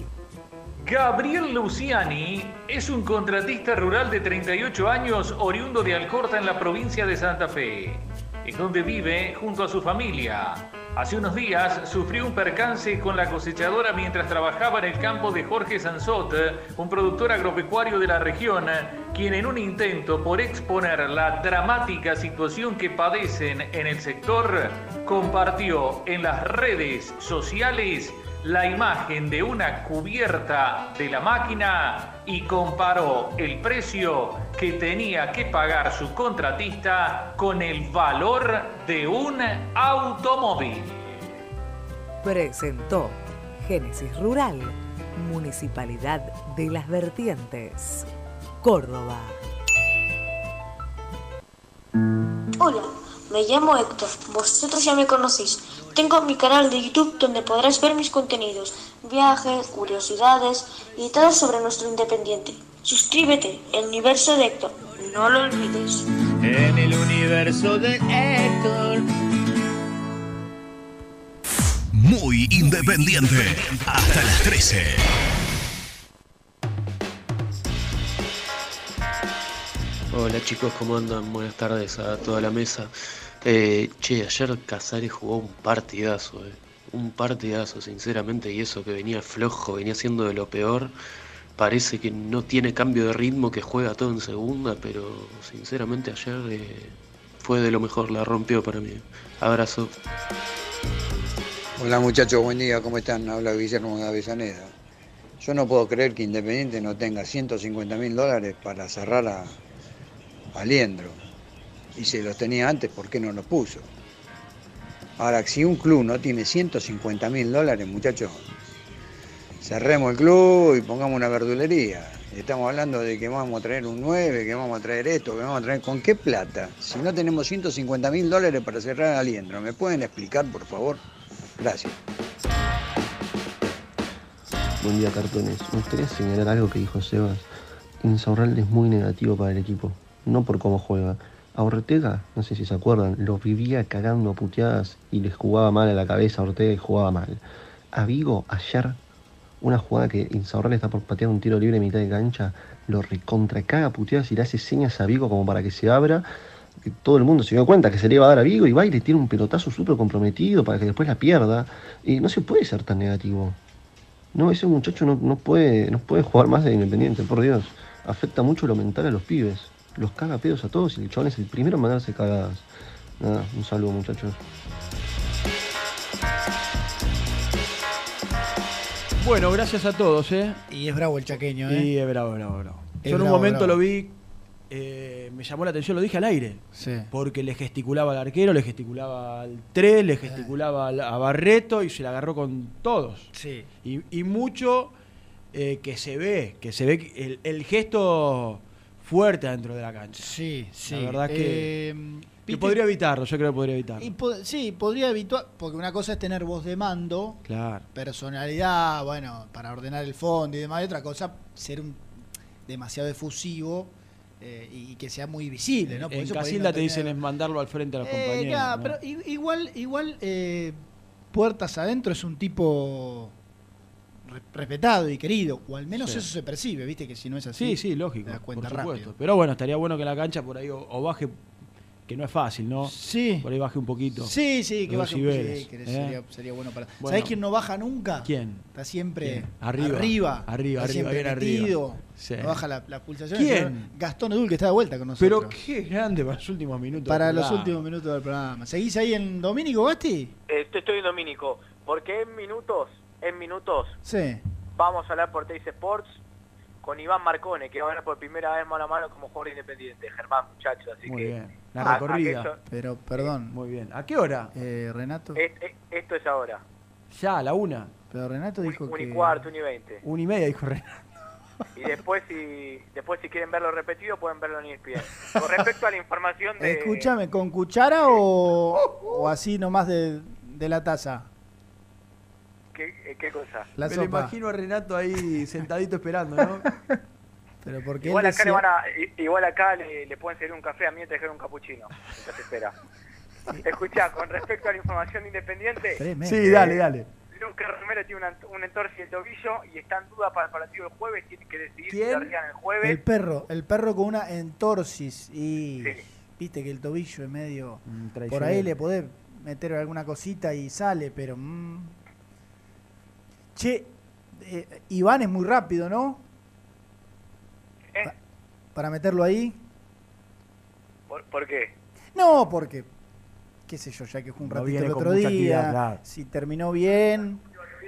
Gabriel Luciani es un contratista rural de 38 años oriundo de Alcorta en la provincia de Santa Fe, en donde vive junto a su familia. Hace unos días sufrió un percance con la cosechadora mientras trabajaba en el campo de Jorge Sansot, un productor agropecuario de la región, quien en un intento por exponer la dramática situación que padecen en el sector, compartió en las redes sociales la imagen de una cubierta de la máquina y comparó el precio que tenía que pagar su contratista con el valor de un automóvil. Presentó Génesis Rural, Municipalidad de las Vertientes, Córdoba. Hola, me llamo Héctor, vosotros ya me conocéis. Tengo mi canal de YouTube donde podrás ver mis contenidos, viajes, curiosidades y todo sobre nuestro independiente. Suscríbete, el universo de Héctor, no lo olvides. En el universo de Héctor. Muy independiente. Hasta las 13. Hola chicos, ¿cómo andan? Buenas tardes a toda la mesa. Eh, che, ayer Casares jugó un partidazo, eh. un partidazo, sinceramente, y eso que venía flojo, venía siendo de lo peor. Parece que no tiene cambio de ritmo, que juega todo en segunda, pero sinceramente ayer eh, fue de lo mejor, la rompió para mí. Abrazo. Hola muchachos, buen día, ¿cómo están? Habla Guillermo de Avellaneda. Yo no puedo creer que Independiente no tenga 150 mil dólares para cerrar a, a. Y si los tenía antes, ¿por qué no los puso? Ahora, si un club no tiene 150 mil dólares, muchachos, cerremos el club y pongamos una verdulería. Estamos hablando de que vamos a traer un 9, que vamos a traer esto, que vamos a traer... ¿Con qué plata? Si no tenemos 150 mil dólares para cerrar a Liendro, ¿me pueden explicar, por favor? Gracias. Buen día, cartones. Me gustaría señalar algo que dijo Sebas. Insaurralde es muy negativo para el equipo, no por cómo juega. A Ortega, no sé si se acuerdan, lo vivía cagando a puteadas y les jugaba mal a la cabeza a Ortega y jugaba mal. A Vigo, ayer, una jugada que Insaurralde está por patear un tiro libre en mitad de cancha, lo recontra caga puteadas y le hace señas a Vigo como para que se abra. Que todo el mundo se dio cuenta que se le iba a dar a Vigo y va y le tira un pelotazo súper comprometido para que después la pierda. Y no se puede ser tan negativo. No, ese muchacho no, no puede, no puede jugar más de Independiente, por Dios. Afecta mucho lo mental a los pibes. Los caga pedos a todos y el chabón es el primero en mandarse cagadas. Nada, un saludo muchachos. Bueno, gracias a todos, ¿eh? Y es bravo el chaqueño, ¿eh? Y es bravo, bravo, bravo. Es Yo en un bravo, momento bravo. lo vi eh, me llamó la atención, lo dije al aire. Sí. Porque le gesticulaba al arquero, le gesticulaba al 3, le gesticulaba al- a Barreto y se la agarró con todos. Sí. Y, y mucho eh, que se ve, que se ve el gesto fuerte dentro de la cancha. Sí, sí. La verdad que, Eh, que podría evitarlo, yo creo que podría evitarlo. Y po- sí, podría evitar, porque una cosa es tener voz de mando, Claro. personalidad, bueno, para ordenar el fondo y demás, y otra cosa, ser un demasiado efusivo eh, y que sea muy visible, ¿no? Por en eso Casilda no te dicen es mandarlo al frente a los Eh, compañeros. pero igual, igual eh, Puertas Adentro es un tipo re- respetado y querido, o al menos Sí. eso se percibe, viste que si no es así, Sí, sí, lógico. te das cuenta por supuesto. rápido. Pero bueno, estaría bueno que la cancha por ahí o, o baje, que no es fácil, ¿no? Sí. Por ahí baje un poquito. Sí, sí, que baje un que ¿eh? sería, sería bueno para. Bueno. ¿Sabés quién no baja nunca? ¿Quién? Está siempre ¿Quién? Arriba. arriba, Arriba, está arriba, bien arriba. metido, Sí. no baja la, la pulsación. ¿Quién? Gastón Edul que está de vuelta con nosotros. Pero qué grande para los últimos minutos. para los últimos minutos del programa. ¿Seguís ahí en Domínico Basti? Eh, estoy en Domínico, porque en minutos, en minutos, Sí. vamos a hablar por Teis Sports con Iván Marcone, que va a hablar por primera vez mano a mano como jugador independiente. Germán, muchachos, así Muy que... bien. La a- recorrida. esto- Pero, perdón. Muy bien. ¿A qué hora? Eh, Renato. es- es- esto es ahora. Ya, a la una. Pero Renato dijo Un que. y cuarto, un y veinte. Una y media, dijo Renato. Y después si, después si quieren verlo repetido, pueden verlo en ESPN. Con respecto a la información de... Escúchame, ¿con cuchara o, <laughs> o así nomás de, de la taza? ¿Qué, eh, qué cosa? La Me lo imagino a Renato ahí sentadito esperando, ¿no? <laughs> Pero porque Igual acá, le van a, i- igual acá le, le pueden servir un café, a mí me trajeron un capuchino. Ya se espera. <laughs> Escuchá, con respecto a la información de Independiente... Tremendo. Sí, dale, dale. Lucas Romero tiene una- un entorce del tobillo y está en duda para el partido del jueves. Tiene que decidir si el jueves. El perro, el perro con una entorsis y Sí. viste que el tobillo es medio... Mm, Por ahí le podés meter alguna cosita y sale, pero... mm. Che, eh, Iván es muy rápido, ¿no? ¿Eh? Pa- Para meterlo ahí. ¿Por, por qué? No, porque, qué sé yo, ya que fue un No ratito el otro día, actividad, si terminó bien,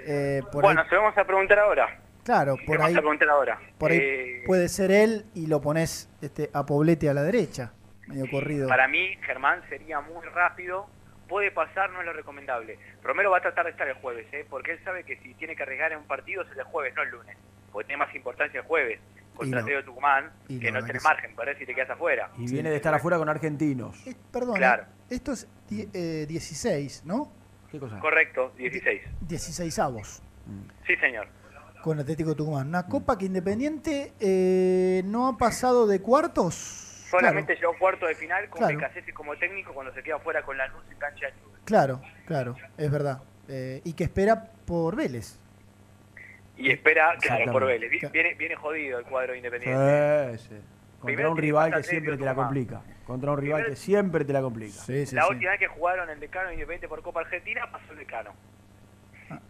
eh, por bueno, ahí, se lo vamos a preguntar ahora. claro, Se por lo vamos ahí, a preguntar ahora. por ahí Eh, puede ser él y lo pones este, a Poblete a la derecha, medio corrido. Para mí, Germán sería muy rápido. Puede pasar, no es lo recomendable. Romero va a tratar de estar el jueves, ¿eh? porque él sabe que si tiene que arriesgar en un partido es el jueves, no el lunes. Porque tiene más importancia el jueves contra no. Teo Tucumán, Y que no sí. margen para ver si te quedas afuera. Y viene de estar afuera con argentinos. Eh, perdón, Claro. esto es eh, 16, ¿no? ¿Qué cosa? Correcto, 16. 16 avos Sí, señor. con Atlético Tucumán. Una copa que Independiente eh, no ha pasado de cuartos. Solamente llegó a cuarto de final con Claro. Becasese como técnico cuando se queda fuera con la luz en cancha de Newell's. Claro, claro, es verdad. Eh, y que espera por Vélez. Y espera, claro, por Vélez. Viene, viene jodido el cuadro de Independiente. Sí, sí. Contra Primero un rival que siempre te la complica. Contra un rival Primero- que siempre te la complica. Sí, sí, la sí. última vez que jugaron el decano de Independiente por Copa Argentina pasó el decano.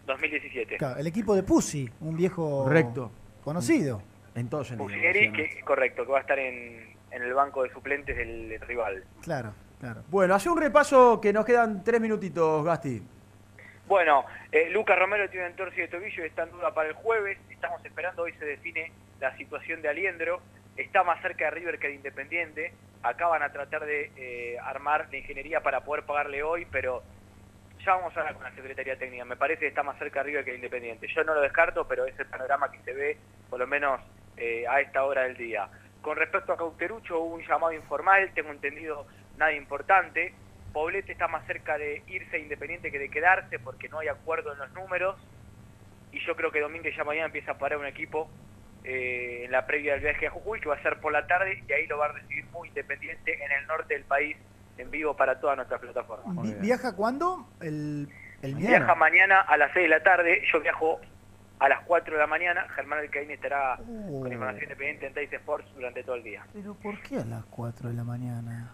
2017. Ah. Claro, el equipo de Pussy, un viejo Correcto. conocido. En todo sentido. Pusineri, que correcto, que va a estar en, en el banco de suplentes del rival. Claro, claro. Bueno, hace un repaso que nos quedan tres minutitos, Gasti. Bueno, eh, Lucas Romero tiene un entorce de tobillo y está en duda para el jueves. Estamos esperando, hoy se define la situación de Aliendro. Está más cerca de River que de Independiente. Acá van a tratar de eh, armar la ingeniería para poder pagarle hoy, pero ya vamos a hablar con la Secretaría Técnica. Me parece que está más cerca de River que de Independiente. Yo no lo descarto, pero es el panorama que se ve, por lo menos eh, a esta hora del día. Con respecto a Cauterucho, hubo un llamado informal, tengo entendido nada importante. Poblete está más cerca de irse Independiente que de quedarse porque no hay acuerdo en los números. Y yo creo que Domínguez ya mañana empieza a parar un equipo eh, en la previa del viaje a Jujuy, que va a ser por la tarde, y ahí lo va a recibir muy Independiente en el norte del país, en vivo para toda nuestra plataforma. Vi- ¿Viaja cuándo? El, el Viaja mañana a las 6 de la tarde, yo viajo a las 4 de la mañana, Germán Alcaín estará Oh. con información independiente en Dice Sports durante todo el día. Pero ¿por qué a las 4 de la mañana?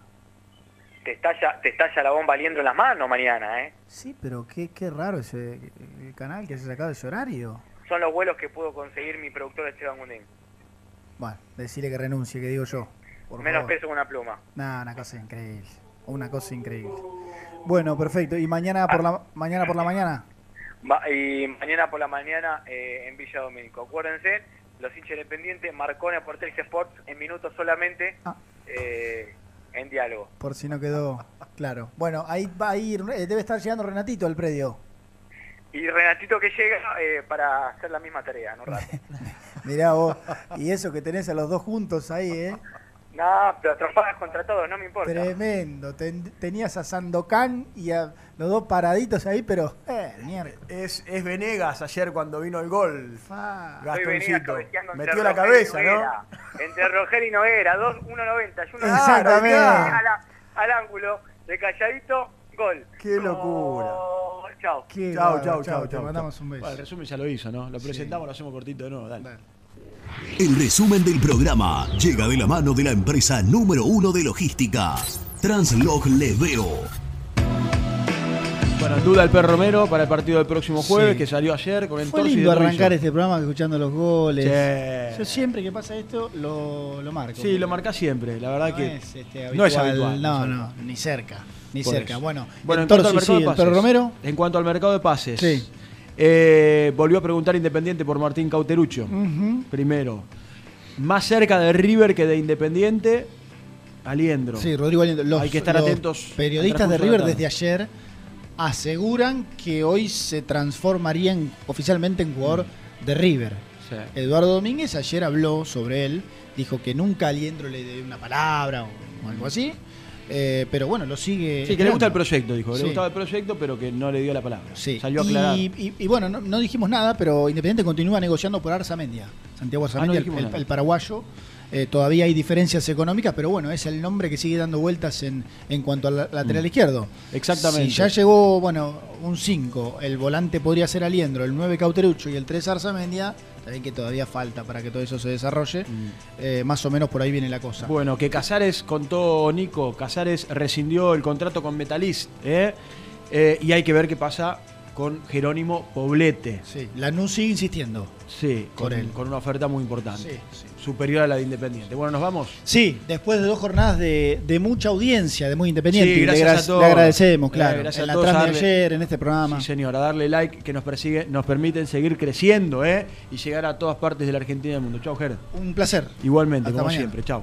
Te estalla, te estalla la bomba liendo en las manos mañana, ¿eh? Sí, pero qué, qué raro ese el canal que se sacado ese horario. Son los vuelos que pudo conseguir mi productor Esteban Gundín. Bueno, decirle que renuncie, que digo yo. Por Menos favor. peso que una pluma. Nah, una cosa increíble. Una cosa increíble. Bueno, perfecto. ¿Y mañana por la mañana por la mañana? Y mañana por la mañana eh, en Villa Domínico. Acuérdense, los hinchas independientes, Marcone por Telce Sports en minutos solamente. Ah. eh, en diálogo. Por si no quedó claro. Bueno, ahí va a ir, eh, debe estar llegando Renatito al predio. Y Renatito que llega eh, para hacer la misma tarea, ¿no? <laughs> Mirá vos, y eso que tenés a los dos juntos ahí, ¿eh? No, pero trompadas contra todos, no me importa. Tremendo. Ten- tenías a Sandokan y a los dos paraditos ahí, pero. Eh, mierda. Es, es Venegas ayer cuando vino el gol. Ah, Gastoncito. Metió la cabeza, ¿no? Entre Rogel y Noguera, dos, 1.90 y uno Exactamente. A la- al ángulo, de calladito, gol. Qué locura. Oh, chao. Qué Chau, bárbaro, chau, chau, Te mandamos un beso. Bueno, el resumen ya lo hizo, ¿no? Lo presentamos, lo hacemos cortito de nuevo, dale. El resumen del programa llega de la mano de la empresa número uno de logística, Translog Leveo. Bueno, duda el perro Romero para el partido del próximo jueves, Sí. que salió ayer con el Fue lindo arrancar este programa escuchando los goles. Sí. Yo siempre que pasa esto lo, lo marco. Sí, lo marcás siempre, la verdad No que es, este, no es habitual. No, no, ni cerca. Ni Por cerca. eso. Bueno, bueno en cuanto al mercado sí, de el Perro pases, Romero. En cuanto al mercado de pases, Sí. Eh, volvió a preguntar Independiente por Martín Cauterucho. Primero, más cerca de River que de Independiente, Aliendro. Sí, Rodrigo Aliendro. Los, Hay que estar los atentos. Periodistas de River desde ayer aseguran que hoy se transformaría en- oficialmente en jugador de River. Sí. Eduardo Domínguez ayer habló sobre él, dijo que nunca Aliendro le dio una palabra o, o algo así. Eh, pero bueno, lo sigue. Sí, que le gusta el proyecto, dijo. Sí. Le gustaba el proyecto, pero que no le dio la palabra. Sí. Salió a aclarar. Y, y- y bueno, no, no dijimos nada, pero Independiente continúa negociando por Arzamendia. Santiago Arzamendia, Ah, el, paraguayo. Eh, todavía hay diferencias económicas, pero bueno, es el nombre que sigue dando vueltas en, en cuanto al la- lateral Mm. izquierdo. Exactamente. Si ya llegó, bueno, un 5, el volante podría ser Aliendro, el 9 Cauterucho y el 3 Arzamendia, también que todavía falta para que todo eso se desarrolle. Eh, más o menos por ahí viene la cosa. Mm. Bueno, que Casares contó Nico, Casares rescindió el contrato con Metalist, ¿eh? Eh, y hay que ver qué pasa con Jerónimo Poblete. Sí, Lanús sigue insistiendo. Sí, con, él. con una oferta muy importante. Sí, sí. Superior a la de Independiente. Bueno, nos vamos. Sí, después de dos jornadas de, de mucha audiencia, de muy independiente, Sí, y le, gracias gra- a todos. le agradecemos, Eh, claro. gracias en a la todos trama a de darle- ayer, en este programa. Sí, señor, a darle like que nos persigue, nos permiten seguir creciendo, ¿eh? Y llegar a todas partes de la Argentina y del mundo. Chau, Ger. Un placer. Igualmente, Hasta como mañana. siempre. Chau.